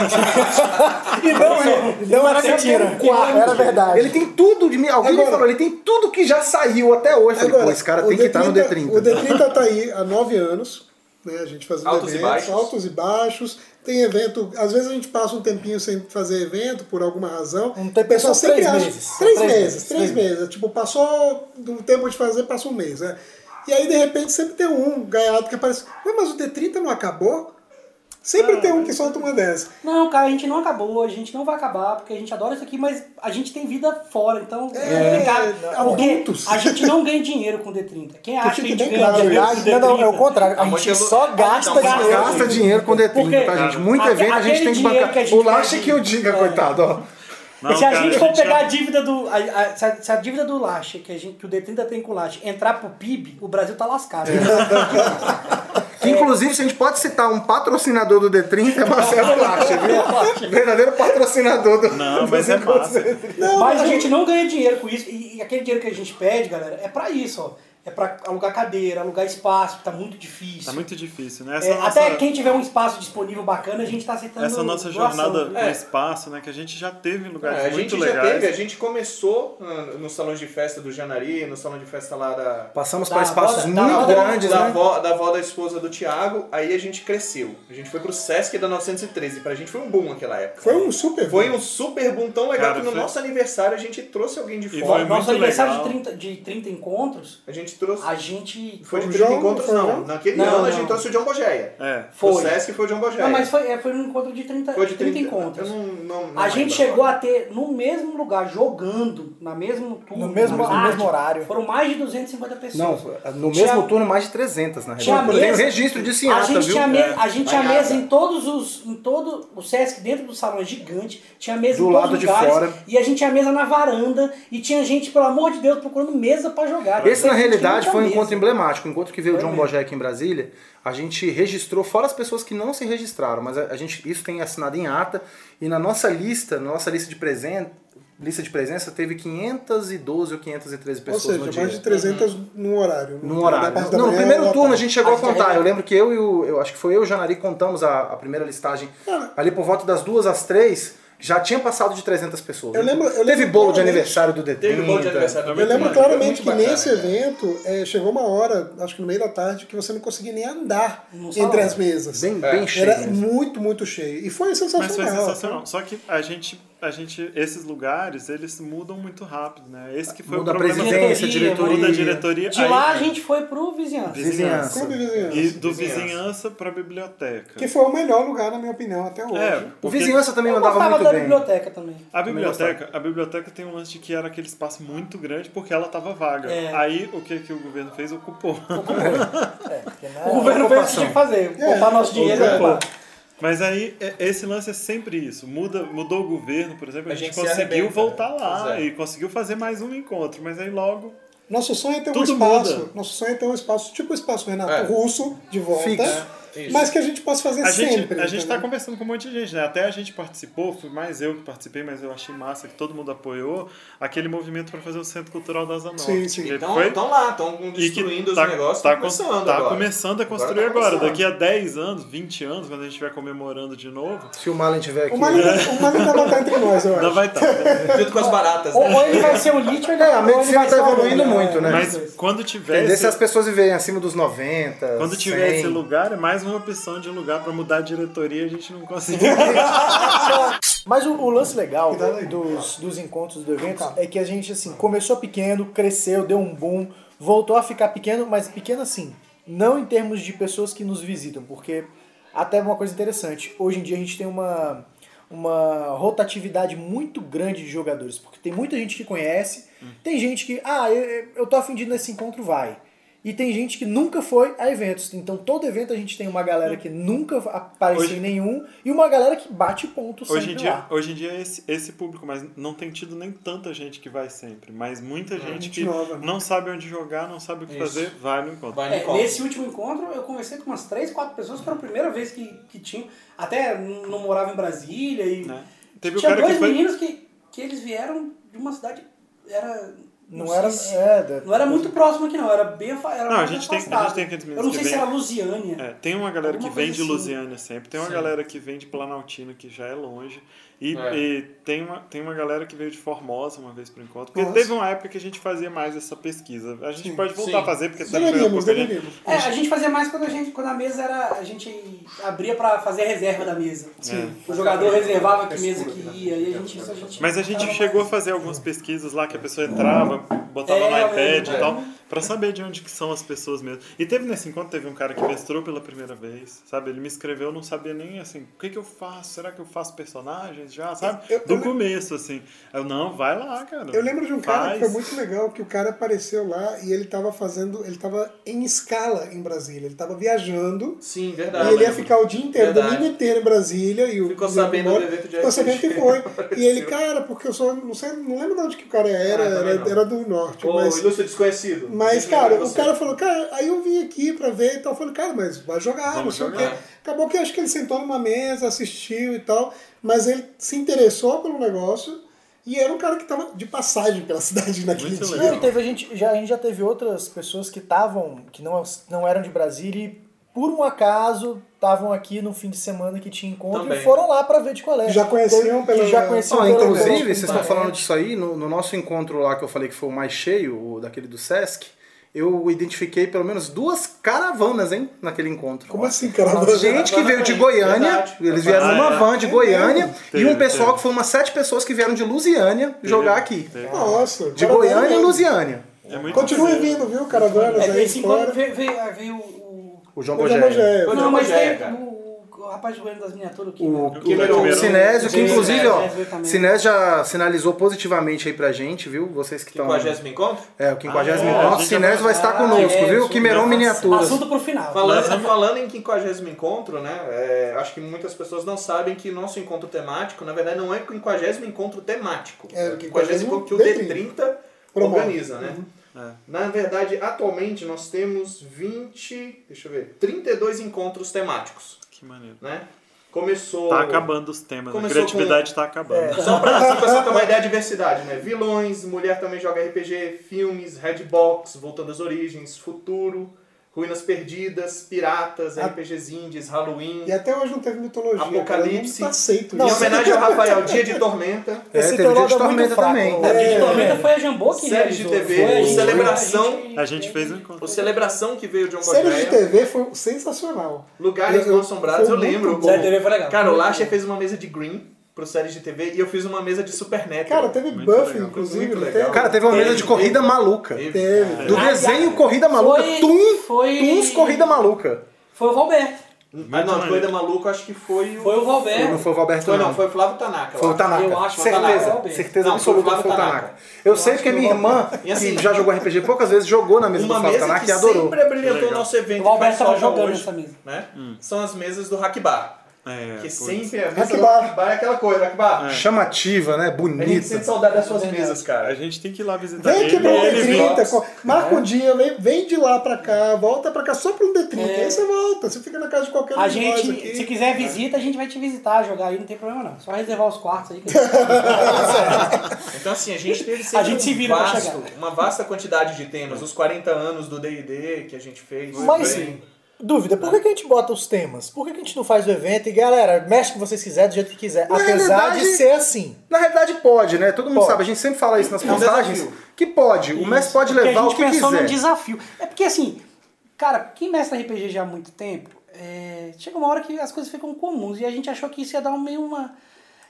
E não, é, não era mentira, era verdade. Ele tem tudo de mim. Alguém me Agora- falou, ele tem tudo que já saiu até hoje. Eu falei, pô, esse cara tem que estar no D30 D30. O D30 tá aí há nove anos, né? A gente fazendo Altos e eventos, baixos. altos e baixos. Tem evento, às vezes a gente passa um tempinho sem fazer evento por alguma razão. Um tempo o pessoal sempre três acha. meses. Três, Três meses, meses, três meses. Tipo, passou do tempo de fazer, passa um mês, né? E aí, de repente, sempre tem um gaiato que aparece. Ué, mas o D30 não acabou? Sempre tem um que solta uma dessa. Não, cara, a gente não acabou, a gente não vai acabar, porque a gente adora isso aqui, mas a gente tem vida fora, então é, complicado. Porque adultos. a gente não ganha dinheiro com D30. Quem acha que a fique gente ganha claro, dinheiro com verdade, não, não, é o D30? contrário. A Amor gente só gasta Então, dinheiro. Gasta dinheiro com D30, Porque tá, gente? Muito evento a gente tem que dinheiro bancar. que a gente o Lache que o diga, é. coitado, ó. Não, se a cara, gente for já- pegar a dívida do. a- a- se, a, se a dívida do Lache, que, a gente, que o D30 tem com o Lache, entrar pro PIB, o Brasil tá lascado. Que inclusive, se a gente pode citar um patrocinador do D30, é Marcelo Lache, viu? Verdadeiro patrocinador do Não, mas é massa. Mas a gente não ganha dinheiro com isso. E, e aquele dinheiro que a gente pede, galera, é pra isso, ó. É pra alugar cadeira, alugar espaço, que tá muito difícil. Tá muito difícil, né? Essa É, nossa, Até quem tiver um espaço disponível bacana, a gente tá aceitando. essa nossa doação, jornada viu? pro É. espaço, né? Que a gente já teve lugares É, a muito gente já legais. teve, a gente começou ah, nos salões de festa do Janari, no salão de festa lá da, Passamos para espaços da- muito da avó da- grandes, da, né? avó, da avó da esposa do Thiago, aí a gente cresceu. A gente foi pro Sesc da 913, pra gente foi um boom naquela época. Foi um super Foi um super boom tão legal Cara, que no foi- nosso aniversário a gente trouxe alguém de fora. Nosso aniversário de 30, de 30 encontros, A gente trouxe. A gente. Foi de John, Encontros, foi não. Naquele Não, ano a não. gente trouxe o John Bogeia. É. Foi. O Sesc foi o John Bogeia. Não, mas foi, é, foi um encontro de 30, Foi de 30, 30 encontros. Eu não, não, não a gente chegou agora. a ter no mesmo lugar, jogando, na mesmo turno, No mesmo- no mesmo horário. Foram mais de 250 pessoas. Não, no Tinha- mesmo turno mais de 300, na realidade. Mesa- registro disso em a gente viu? tinha, me- É, a gente tinha em mesa em todos os. em todo o Sesc dentro do salão é gigante, tinha mesa Do em todos lado os de lugares, fora. E a gente tinha mesa na varanda e tinha gente, pelo amor de Deus, procurando mesa pra jogar. Esse, na A realidade, não foi um encontro emblemático. O encontro que veio o John mesmo. Bojack em Brasília, a gente registrou, fora as pessoas que não se registraram, mas a, a gente, isso tem assinado em ata, e na nossa lista, na nossa lista de presença, lista de presença teve 512 ou 513 Ou pessoas seja, no dia. mais de 300 no horário. Num horário. Da parte da Não, no primeiro ou turno a gente chegou a Acho que contar. é- Eu lembro que eu e o. Eu acho que foi eu e o Janari contamos a, a primeira listagem Cara, ali por volta das duas às três. Já tinha passado de 300 pessoas. Eu lembro- eu Teve lembro bolo de aniversário do D30. Teve bolo de aniversário Eu lembro Muito claramente que bacana, nesse cara. evento é, chegou uma hora, acho que no meio da tarde, que você não conseguia nem andar entre as mesas. Bem, É. bem cheio. Era mesmo. muito, muito cheio. E foi Mas foi sensacional. sensacional. Só que a gente, a gente, esses lugares, eles mudam muito rápido, né? Esse que foi Muda o a problema. presidência, Diretoria, diretoria. Muda a diretoria. De aí- lá a gente foi pro vizinhança. Vizinhança. Vizinhança. E do Vizinhança. vizinhança pra biblioteca. Que foi o melhor lugar, na minha opinião, até hoje. É, O vizinhança também Eu andava gostava muito da bem. biblioteca também. a biblioteca, a biblioteca tem um lance de que era aquele espaço muito grande porque ela tava vaga. É. Aí o que, que o governo fez? Ocupou. É, não é O governo fez o que tinha que fazer. Poupar nosso dinheiro e Ocupou. ocupar. Mas aí, é- esse lance é sempre isso. Muda, mudou o governo, por exemplo, a, A gente, gente se conseguiu arrebenta, voltar né? lá é. e conseguiu fazer mais um encontro. Mas aí logo. Nosso sonho é ter um Tudo espaço. muda. Nosso sonho é ter um espaço, tipo o espaço Renato É. Russo, de volta. Fixo. Isso. Mas que a gente possa fazer A gente, sempre. a gente tá entendeu? conversando com um monte de gente, né? Até a gente participou, foi mais eu que participei, mas eu achei massa que todo mundo apoiou aquele movimento para fazer o Centro Cultural da Asa Norte. Sim, sim. Então, foi- estão lá, estão destruindo tá, os negócios, tá, tá começando tá agora. começando a construir Agora tá agora. começando. Daqui a 10 anos, 20 anos, quando a gente estiver comemorando de novo, Se o Malen tiver aqui. O Mali o Mali ainda vai estar entre nós, eu ainda acho. vai estar. Junto com as baratas, Ou, né? ou ele vai ser o lítio, ele É, a medicina tá o evoluindo muito, né? Mas quando tiver tendência esse, as pessoas viverem acima dos 90. quando tiver 100. esse lugar, é mais uma opção de lugar para mudar a diretoria, a gente não consegue. Mas o, o lance legal dos, dos encontros do evento é que a gente, assim, começou pequeno, cresceu, deu um boom, voltou a ficar pequeno, mas pequeno assim, não em termos de pessoas que nos visitam, porque até uma coisa interessante, hoje em dia a gente tem uma, uma rotatividade muito grande de jogadores, porque tem muita gente que conhece, tem gente que, ah, eu, eu tô afim de ir nesse encontro, vai. E tem gente que nunca foi a eventos. Então, todo evento a gente tem uma galera que nunca apareceu Hoje- em nenhum e uma galera que bate ponto sempre Hoje em dia, lá. hoje em dia é esse, esse público, mas não tem tido nem tanta gente que vai sempre. Mas muita gente gente que nova, né? não sabe onde jogar, não sabe o que Isso. fazer, vai no encontro. Vai no É, copo. nesse último encontro eu conversei com umas 3, 4 pessoas que era a primeira vez que, que tinham. Até não morava em Brasília e. Né? Teve o Tinha cara dois que foi. meninos que, que eles vieram de uma cidade. Era. Não, sei era. se- É, não era muito próximo aqui, não. Era bem era Não, a gente tem- a gente tem aqueles meninos Eu não que sei se vem- era Lusiânia. É, tem uma galera Alguma que vem de assim. Lusiânia sempre, tem uma Sim. galera que vem de Planaltina, que já é longe, e, É. e tem, uma, tem uma galera que veio de Formosa uma vez pro encontro. Porque Nossa. teve uma época que a gente fazia mais essa pesquisa. A gente Sim. pode voltar Sim. a fazer, porque sempre foi Deveríamos, gente. deveríamos. É, a gente fazia mais quando a gente, quando a mesa era, a gente abria pra fazer a reserva da mesa. Sim. O jogador reservava que mesa que ia e a gente, isso a gente Mas a gente chegou a fazer algumas pesquisas lá que a pessoa entrava, botava É, no iPad e é. tal, pra saber de onde que são as pessoas mesmo. E teve nesse encontro, teve um cara que mestrou pela primeira vez, sabe? Ele me escreveu, não sabia nem assim, o que que eu faço? Será que eu faço personagens já, sabe? Eu- eu Do lem- começo, assim. Eu, não, vai lá, cara. Eu lembro de um cara que foi muito legal, que o cara apareceu lá e ele tava fazendo, ele tava em escala em Brasília, ele tava viajando Sim, e verdade. ele ia ficar o dia inteiro, o Verdade. domingo inteiro em Brasília e o Ficou o sabendo Moro do evento de Ficou sabendo que foi. E ele, cara, porque eu só não sei, não lembro de onde que o cara era, Ah, também era, não. era do norte, Ô, mas ilustre desconhecido. Mas, cara, o cara falou, cara, aí eu vim aqui pra ver e tal. Eu falei, cara, mas vai jogar, não Vamos sei o jogar. quê. Acabou que acho que ele sentou numa mesa, assistiu e tal, mas ele se interessou pelo negócio e era um cara que tava de passagem pela cidade naquele Muito dia. Não, e teve a gente, já, a gente já teve outras pessoas que estavam, que não, não eram de Brasília e por um acaso estavam aqui no fim de semana que tinha encontro Também. e foram lá pra ver de qual é. Já conheciam Teve- que já conheciam pela- inclusive, vocês estão falando disso aí, no, no nosso encontro lá que eu falei que foi o mais cheio, o daquele do Sesc, eu identifiquei pelo menos duas caravanas, hein, naquele encontro. Como assim, cara? Gente que veio de Goiânia, Verdade. eles vieram Ah, numa é. van de Goiânia, e Teve, um pessoal teve. que foi umas sete pessoas que vieram de Lusiânia jogar aqui. Nossa. De Goiânia e. Lusiânia. É Continue vindo, viu? Caravanas É, aí esse encontro fora. veio, veio, veio o. O João O Bogé. Foi o Não, João mas Bogé, cara. o, o rapaz do governo das miniaturas aqui. O, né? o, O Quimerão. o Sinésio, que inclusive, Sinésio, ó, Sinésio já sinalizou positivamente aí pra gente, viu? Vocês que estão. 50 encontro? É, o 50 Ah, é, encontro, o gente Sinésio vai estar conosco, é, viu? Quimerão mesmo. Miniaturas. Assunto pro final. Falando, falando em 50 encontro, né? é, acho que muitas pessoas não sabem que nosso encontro temático, na verdade, não é o 50 encontro temático. É, É o o 50 encontro que o D30 Promove. organiza, né? É. Na verdade, atualmente nós temos 20, deixa eu ver, 32 encontros temáticos, Que maneiro. né? Começou Tá acabando os temas, a Começou criatividade tá acabando. Só pra, assim, pra você ter uma ideia de diversidade, né? Vilões, mulher também joga RPG, filmes, Redbox, Voltando às Origens, Futuro, Ruínas Perdidas, Piratas, A- RPGs indies, Halloween. E até hoje não teve mitologia. Apocalipse. Não tá aceito Em isso. homenagem ao Rafael, Dia de Tormenta, É, Esse teve dia de é tormenta também. É. A gente tormenta foi a Jambô que Séries de. TV, Foi a gente- celebração. A gente fez um encontro. o Celebração que veio de um Série de TV foi sensacional. Lugares Eu- não assombrados, eu lembro. Série de TV foi legal. Cara, o Lasher fez uma mesa de Green pro séries de TV e eu fiz uma mesa de Supernatural. Cara, teve Muito Buffy, legal. inclusive. Muito não legal. teve? Cara, teve uma mesa de Teve, corrida teve. maluca. Teve, Teve. Do Ah, desenho a- Corrida Maluca, foi- Tum, foi- Tuns Corrida Maluca. Foi o Valberto. Ah, não, maneiro. Corrida Maluca acho que foi o. Foi o Valberto. Não foi o Valberto, Foi, não. não, foi o Flávio Tanaka. eu Foi o. Tanaka. Eu acho que foi o certeza, Tanaka. certeza Não, absoluta foi o que foi Tanaka. Tanaka. Eu sei porque minha irmã, E assim- que já jogou RPG poucas vezes, jogou na mesa Uma do Flávio mesa Tanaka que e adorou. sempre abrilhantou o nosso evento O Valberto que faz tava falta jogando hoje, essa mesa. Né? São as mesas do Hack Bar. É, Que putz. sempre a mesa Hack do Bar. Hack Bar é aquela coisa, Hack Bar. Chamativa, né? A gente Bonita. sente saudade das suas mesas, A cara. gente tem que ir lá visitar Vem ele. aqui pro ele viu. D30, co- marca um dia, vem, vem de lá pra cá, volta pra cá só pro D30. É. Aí você volta, você fica na casa de qualquer um A de nós gente, aqui. se quiser visita, a gente vai te visitar, jogar aí, não tem problema não. Só reservar os quartos aí. Que... Então, assim, a gente teve A sempre gente se um vira pra vasto, uma vasta quantidade de temas. Os 40 anos do D&D que a gente fez. Mas, Bem, dúvida, por que, que a gente bota os temas? Por que, que a gente não faz o evento e, galera, mexe o que vocês quiserem, do jeito que quiser? Na Apesar realidade- de ser assim. Na realidade pode, né? Todo mundo Pode. sabe, a gente sempre fala isso nas É um postagens, desafio. que pode. O mestre pode Porque levar a o gente que pensou num quiser. desafio. É porque assim, cara, quem mestra RPG já há muito tempo, é, chega uma hora que as coisas ficam comuns e a gente achou que isso ia dar meio uma.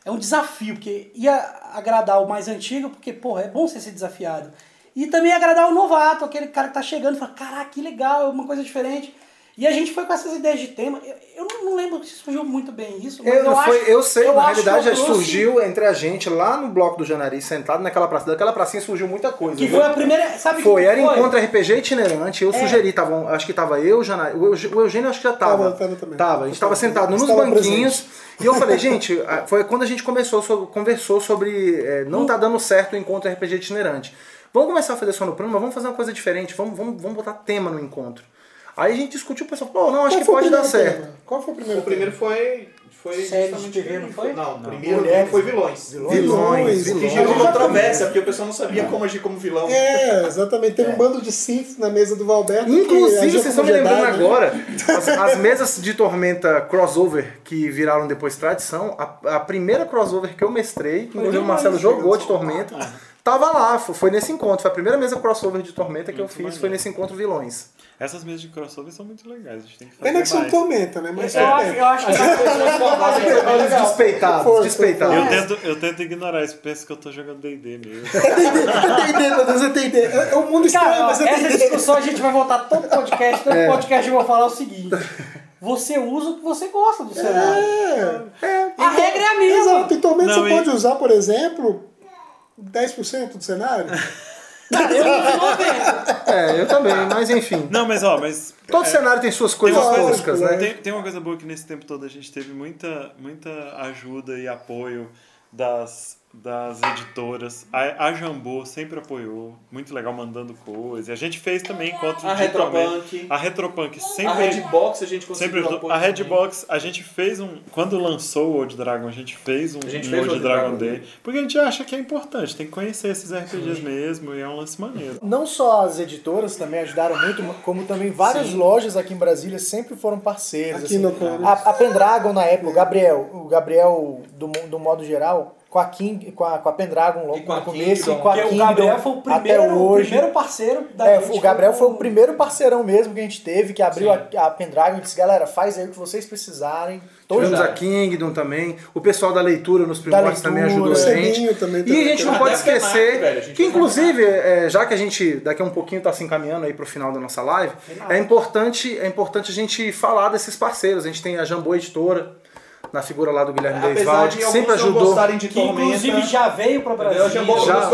É um desafio, porque ia agradar o mais antigo, porque, porra, é bom você ser desafiado. E também agradar o novato, aquele cara que tá chegando e fala, caraca, que legal, é uma coisa diferente. E a gente foi com essas ideias de tema. Eu, eu não, lembro se surgiu muito bem isso, mas Eu, eu, foi- acho, eu sei, eu na realidade já trouxe- surgiu entre a gente lá no bloco do Janari, sentado naquela praça. Daquela pracinha surgiu muita coisa. Que viu? foi a primeira. Sabe Foi, que era foi? encontro RPG itinerante. Eu É. sugeri, tava, acho que tava eu, Janari, o Eugênio acho que já tava. Tava, tava também. Tava, a gente tava sentado nos banquinhos. E eu falei, gente, foi quando a gente começou, conversou sobre é, não tá dando certo o encontro RPG itinerante. Vamos começar a fazer só no plano, mas vamos fazer uma coisa diferente. Vamos, vamos, vamos botar tema no encontro. Aí a gente discutiu, o pessoal, pô, não, acho Qual que pode dar certo. tema? Qual foi o primeiro O primeiro foi. Foi Série de justamente TV, não foi? Não, o primeiro Mulheres. foi vilões. Vilões, Vilões, Que vilões. gerou controvérsia, porque o pessoal não sabia como agir como vilão. É, exatamente. Teve um bando de Sith na mesa do Valberto. que Inclusive, vocês estão me lembrando né? agora, as, as mesas de tormenta crossover que viraram depois tradição, a, a primeira crossover que eu mestrei, que inclusive o Marcelo jogou de tormenta, tava lá, foi, nesse encontro. Foi a primeira mesa crossover de tormenta que eu fiz, foi nesse encontro vilões. Essas mesas de crossover são muito legais. A gente tem que fazer Pena que são tormenta, né? Mas Eu acho, eu acho que Olha os despeitados, despeitados. Eu tento, eu tento ignorar isso, penso que eu tô jogando D&D mesmo. Entender, meu Deus, entender. É um mundo estranho, Cara, mas essa entender. discussão a gente vai voltar todo podcast. Todo É. podcast eu vou falar o seguinte: você usa o que você gosta do cenário. É. A regra é a mesma. Exato. Em tormento Não, você e- pode usar, por exemplo, 10% do cenário. Eu 90. É, eu também, mas enfim. Não, mas ó, mas Todo cenário tem suas coisas uma coisa- toscas, né? Tem, tem uma coisa boa que nesse tempo todo a gente teve muita, muita ajuda e apoio das, das editoras. A, a Jambô sempre apoiou, muito legal mandando coisa. E a gente fez também encontros A. Retropunk. A Retropunk A sempre. Redbox a gente Sempre conseguiu apoio A também. Redbox, a gente fez um. Quando lançou o Old Dragon, a gente fez um, A gente um fez Old Old Dragon Dragon Day. Porque a gente acha que é importante, tem que conhecer esses RPGs mesmo e é um lance maneiro. Não só as editoras também ajudaram muito, como também várias lojas aqui em Brasília sempre foram parceiras. Aqui assim. no a, a Pendragon na época, o Gabriel, o Gabriel do, do modo geral, com a King, com a, com a Pendragon logo no começo Kingdom. e com a Porque o Kingdom Gabriel foi o até primeiro, o hoje. primeiro parceiro da É, gente. o Gabriel foi o primeiro parceirão mesmo que a gente teve, que abriu a, a Pendragon e disse, galera, faz aí o que vocês precisarem. Tivemos já. a Kingdom também. O pessoal da leitura nos primórdios também leitura. ajudou a O gente. Também E a gente não Até pode FENAC, esquecer que, inclusive, é, já que a gente daqui a um pouquinho está se encaminhando aí para o final da nossa live, é importante, é importante a gente falar desses parceiros. A gente tem a Jambô Editora, na figura lá do Guilherme Apesar Deisvalde, de que sempre ajudou. de Que inclusive já veio pra Brasil. Eu já Já,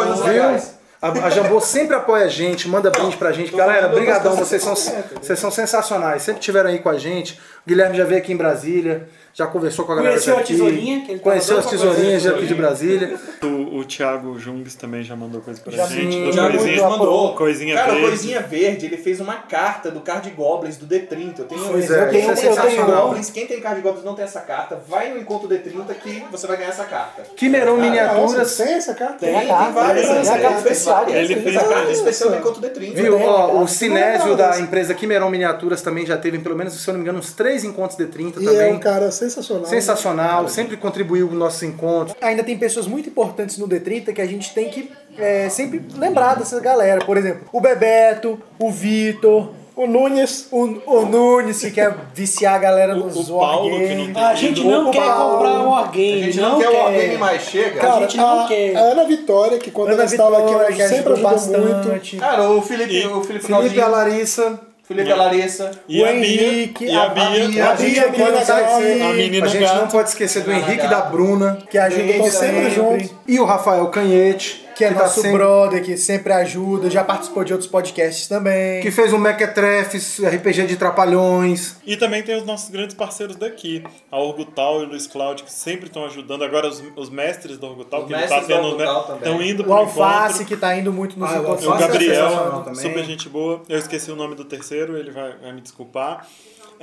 viu? A, a Jambô sempre apoia a gente, manda brinde pra gente. tô Galera, brigadão, vocês são, vocês são sensacionais. Sempre estiveram aí com a gente. O Guilherme já veio aqui em Brasília, já conversou com a galera Conheceu a daqui. tesourinha, que Conheceu as tesourinhas a aqui de Brasília. O, o Thiago Jungs também já mandou coisa pra Já gente. do Já coisinha- mandou. Coisinha Cara, verde. Coisinha Verde, ele fez uma carta do Card Goblins do D30. Eu tenho Pois eu é, tenho é um sensacional. Goblins. Quem tem Card Goblins não tem essa carta, vai no encontro D30 que você vai ganhar essa carta. Quimerão Miniaturas. tem essa carta? Tem a carta, várias, tem a carta especial. várias. Ele fez a a carta especial do encontro D30. Viu? Tem, o Sinésio da empresa Quimerão Miniaturas também já teve, pelo menos, se eu não me engano, uns três encontros de 30 E também. é um cara sensacional. Sensacional, sempre contribuiu nos nossos encontros. Ainda tem pessoas muito importantes no D30 que a gente tem que é, sempre lembrar dessa galera. Por exemplo, o Bebeto, o Vitor, O Nunes. o, o Nunes, que quer viciar a galera O- nos o Paulo, que wargames. não tem A gente não O quer Paulo. comprar um A Wargame. gente não, quer o Wargame mais. Chega. Cara, gente não a, quer. a Ana Vitória, que quando Ana ela estava aqui, Vitória, ela sempre ajudou ajudou muito. bastante. Cara, o Felipe, E- o Felipe Felipe e a Larissa. Felipe e a Larissa. E o a Bia. Henrique, e a, a- Bia. a Bia, a Bia, a a menina. A gente não pode esquecer do Henrique e da Bruna. que ajuda Estão sempre juntos. E o Rafael Canhete, que é tá nosso sempre- brother, que sempre ajuda, já participou de outros podcasts também. que fez o Mequetrefes, RPG de Trapalhões. E também tem os nossos grandes parceiros daqui, a Orgutal e o Luiz Cláudio, que sempre estão ajudando. Agora os, os mestres do Orgutal, Os que não mestres tá tendo, do né? Estão indo o pro Alface, encontro. que tá indo muito nos Ah, o encontros. O é Gabriel, também. super gente boa. Eu esqueci o nome do terceiro, ele vai, vai me desculpar.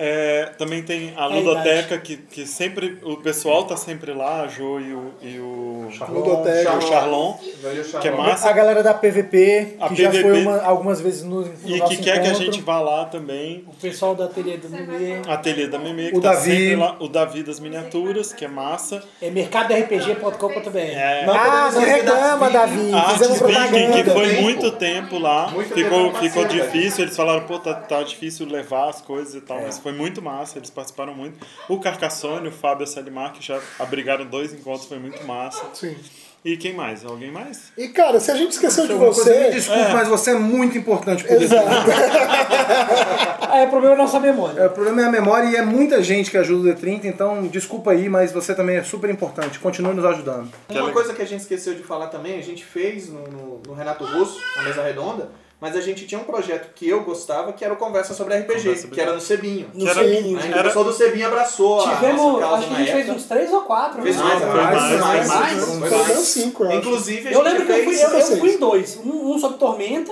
É, também tem a É Ludoteca, que, que sempre. O pessoal tá sempre lá, a Jo e o. E o Ludoteca. o Charlon, que é Charlon. massa. A galera da PVP, A que já PVP. foi uma- algumas vezes no, no E nosso que quer que a encontro. gente vá lá também. O pessoal da ateliê do Mimê. Ateliê da Meme, que O tá Davi. sempre lá. O Davi das Miniaturas, que é massa. É mercadorpg.com.br. É, Ah, não reclama, Davi. A Arts Speaking, que foi muito tempo lá, Muito ficou, tempo ficou difícil, eles falaram, pô, tá, tá difícil levar as coisas e tal, mas foi muito massa, eles participaram muito. O Carcassone, o Fábio e a Salimar, que já abrigaram dois encontros, foi muito massa. Sim. E quem mais? Alguém mais? E, cara, se a gente esqueceu de Alguma coisa, me você... desculpe, mas você é muito importante pro Exato. Ah, é problema da nossa memória. É, o problema é a memória e é muita gente que ajuda o D30, então desculpa aí, mas você também é super importante. Continue nos ajudando. Uma coisa que a gente esqueceu de falar também, a gente fez no, no- no Renato Russo, na mesa redonda, mas a gente tinha um projeto que eu gostava, que era o Conversa sobre RPG, Conversa sobre que era no Cebinho. No era- Cebinho. Aí O Era- pessoal do Cebinho abraçou a nossa Tivemos, causa acho que a gente fez uns três ou quatro. Fez né? mais, mais, mais, foi mais, cinco. Inclusive, a Eu gente lembro que eu fui, fez... eu, fui em dois. Um, um sobre Tormenta.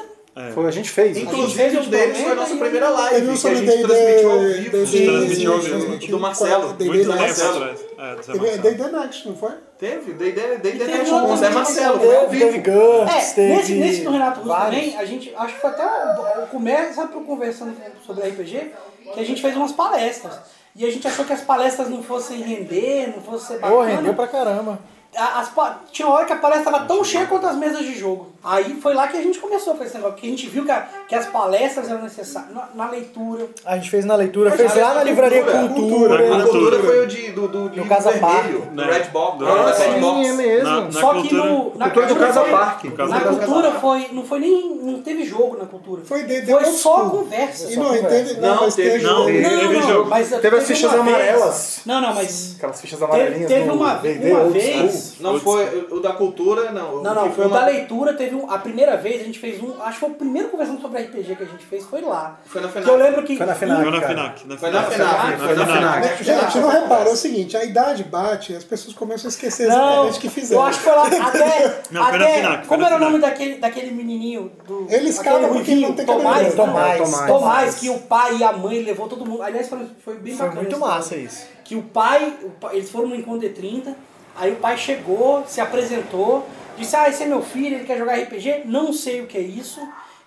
Foi, a gente fez. né? Inclusive, fez um de deles foi a nossa primeira live, que a gente transmitiu ao vivo. D&D, transmitiu ao vivo. Do Marcelo, Muito do Marcelo. É, do Zé Teve Marcelo. D&D Next, não foi? Teve, D&D D&D teve Next com o Zé Marcelo, Teve, teve vivo. GURPS, É, teve nesse, nesse do Renato Russo vários. também, a gente, acho que foi até o, o começo, sabe, conversando sobre RPG, que a gente fez umas palestras. E a gente achou que as palestras não fossem render, não fossem ser Pô, bacana. rendeu pra caramba. As, tinha uma hora que a palestra estava tão cheia quanto as mesas de jogo. Aí foi lá que a gente começou com esse negócio, porque a gente viu que, a- que as palestras eram necessárias na, na leitura. A gente fez na leitura, fez lá na livraria cultura, Cultura. cultura. A cultura foi o de, do, do livro Casa vermelho, do Né? Red Box. Do- do Ah, Red sim, Box. é mesmo. Na- na Só que cultura- no, na cultura do Casa foi- Parque. Casa Na cultura foi, não foi nem, não teve jogo na cultura. Foi D&D Foi só conversa. E só não, entende? Não, mas teve teve não. jogo. Não, Teve não, jogo. mas Teve as fichas amarelas. Não, não, mas Aquelas fichas teve, amarelinhas teve do uma, vez. Não foi o da cultura, não. Não, O não, que o da leitura teve um. A primeira vez a gente fez um. Acho que foi o primeiro conversando sobre RPG que a gente fez, foi lá. Foi na Que eu FENAC. lembro que. Foi na FENAC. Foi na. Na Foi na. FENAC. Foi na FENAC. Gente, não repara, é o seguinte, a idade bate e as pessoas começam a esquecer exatamente o que fizeram. eu acho que foi lá até. Não, foi na foi como era o nome daquele, daquele menininho do. Ele escala porque não tem Tomás? Tomás, Tomás. Tomás, que o pai e a mãe levou todo mundo. Aliás, foi, foi bem Foi bacana. muito esse massa isso. Que o pai, o pai- eles foram no encontro de 30, aí o pai chegou, se apresentou, disse: Ah, esse é meu filho, ele quer jogar RPG, não sei o que é isso.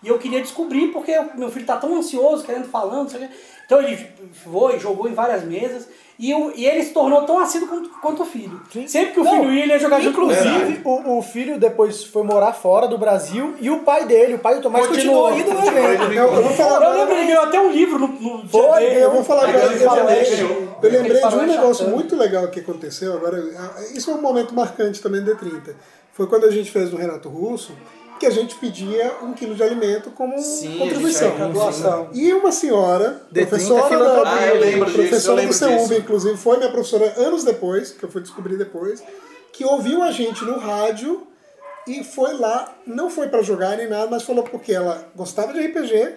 E eu queria descobrir porque meu filho tá tão ansioso, querendo falando, não sei o quê. Então ele foi, jogou em várias mesas. E, o- e ele se tornou tão assíduo quanto, quanto o filho. Sempre que o Não, filho ia, ele ia jogar junto. Inclusive, o, o filho depois foi morar fora do Brasil e o pai dele, o pai do Tomás, Continuou. continuou indo no evento. Eu, eu vou falar Eu lembro, ele ganhou até um livro no, no Foi, dele. Eu vou falar agora, eu eu Aquele lembrei de um negócio muito legal que aconteceu agora. Isso é um momento marcante também do D30. Foi quando a gente fez no Renato Russo, que a gente pedia um quilo de alimento como Sim, contribuição. Doação. E uma senhora, D30 professora, da, Ah, eu lembro disso, eu professora lembro do CEUB, disso. inclusive, foi minha professora anos depois, que eu fui descobrir depois, que ouviu a gente no rádio e foi lá, não foi pra jogar nem nada, mas falou porque ela gostava de RPG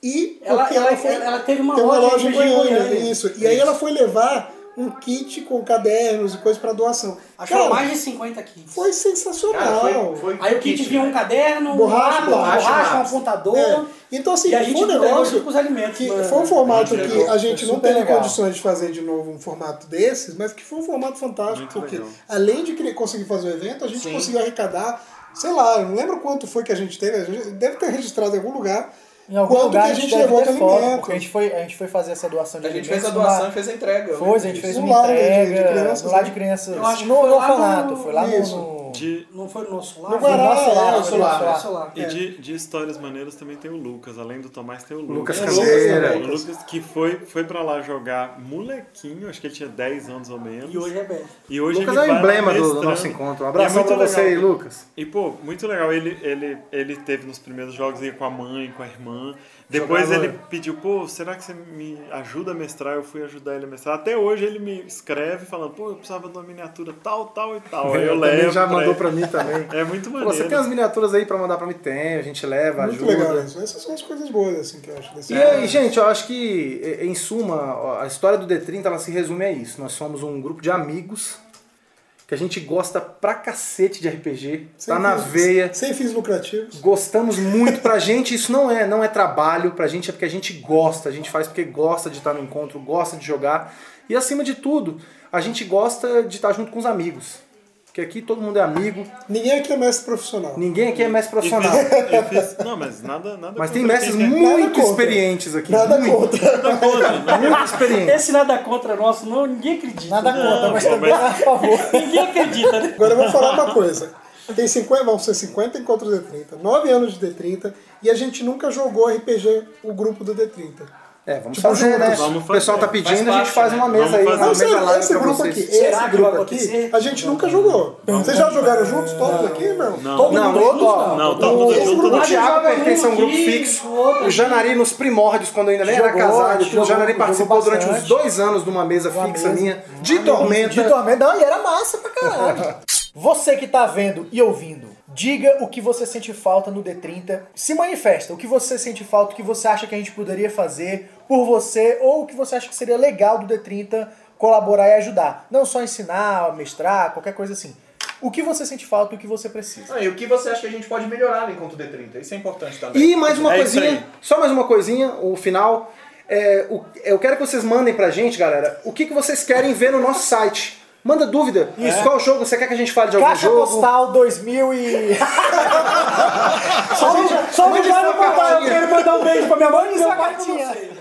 e Ela- porque ela- foi, ela teve uma tem loja de RPG em Goiânia, Goiânia. isso. E aí ela foi levar um kit com cadernos e coisas pra doação. Achou Cara, mais de 50 kits. foi sensacional. Cara, foi, foi Aí o kit vinha um caderno, Borracha, um lápis, borracha, borracha, um apontador. É. Então, assim, E a gente foi um entregou negócio com os alimentos, que mano. foi um formato que a gente não Super teve legal. condições de fazer de novo um formato desses, mas que foi um formato fantástico, Muito porque legal. além de querer conseguir fazer o evento, a gente Sim. conseguiu arrecadar, sei lá, eu não lembro quanto foi que a gente teve, a gente deve ter registrado em algum lugar. Em algum quanto lugar que a gente, levou de foto, porque a gente, foi, a gente foi fazer essa doação de A gente fez a doação e fez a entrega. Foi, a gente fez. Um uma entrega crianças, no lar né? de crianças Eu acho que no, foi no lá no- orfanato, foi lá Isso. no... De, Não foi no nosso lar? No Foi Guará, nosso é, lar, no nosso lar. nosso lar. e de, de histórias maneiras também tem o Lucas. Além do Tomás, tem o Lucas. Lucas O Candeira. O Lucas que foi, foi pra lá jogar molequinho, acho que ele tinha 10 anos ou menos. E hoje é bem. E hoje Lucas ele é o emblema do, nosso encontro. Um E é pra você aí. Lucas. E, pô, muito legal. Ele, ele, ele teve nos primeiros jogos aí com a mãe, com a irmã. Depois Jogava- ele pediu, pô, será que você me ajuda a mestrar? Eu fui ajudar ele a mestrar. Até hoje ele me escreve falando, pô, eu precisava de uma miniatura tal, tal e tal. Aí eu, levo. já mandou ele. pra mim também. É muito Pô, maneiro. você tem as miniaturas aí pra mandar pra mim? Tem, a gente leva, Muito ajuda. legal isso. Essas são as coisas boas, assim, que eu acho. Desse E aí, gente, eu acho que, em suma, a história do D30 ela se resume a isso. Nós somos um grupo de amigos que a gente gosta pra cacete de RPG, Sem tá na fins- veia. Sem fins lucrativos. Gostamos muito. Pra gente isso não é, não é trabalho, pra gente é porque a gente gosta, a gente faz porque gosta de estar no encontro, gosta de jogar. E acima de tudo, a gente gosta de estar junto com os amigos. Porque aqui todo mundo é amigo, Ninguém aqui é mestre profissional. ninguém aqui é mestre E fiz- profissional. eu fiz- não, mas nada, nada Mas tem contra mestres muito contra. experientes aqui. Nada muito, contra. muito experientes. Esse nada contra nosso, não, ninguém acredita. Nada contra, mas pô, também mas- a favor. Ninguém acredita, né? Agora eu vou falar uma coisa. Tem 50, vão ser 50 encontros D30, 9 anos de D30, e a gente nunca jogou RPG, o grupo do D30. É, vamos Tipo, fazer, né? juntos. Vamos o pessoal tá fazer. pedindo, Faz a gente parte, faz uma né? mesa aí, Vamos uma Não, mesa live esse grupo aqui, Será esse grupo aqui, a gente nunca jogou. Vocês já jogaram juntos todos aqui? Não. Não. Todo Não, mundo junto, ó, Não, o, todo mundo esse junto grupo não. do Thiago pertence a um grupo fixo. o O Janari nos primórdios, quando eu ainda nem era casado, o Janari participou durante uns dois anos de uma mesa Uma fixa mesa. minha, de tormenta. De tormenta, não, e era massa pra caralho. Você que tá vendo e ouvindo, diga o que você sente falta no D30. Se manifesta, o que você sente falta, o que você acha que a gente poderia fazer por você, ou o que você acha que seria legal do D30 colaborar e ajudar. Não só ensinar, mestrar, qualquer coisa assim. O que você sente falta e o que você precisa. Ah, e o que você acha que a gente pode melhorar Encontro D30? Isso é importante também. E mais uma É coisinha, só mais uma coisinha, o final. É, o- eu quero que vocês mandem pra gente, galera, o que, que vocês querem ver no nosso site. Manda dúvida. Isso. Qual jogo? Você quer que a gente fale de algum Caixa jogo? Postal 2000 e... Só, só me mandar um beijo pra minha mãe e pra cartinha. você.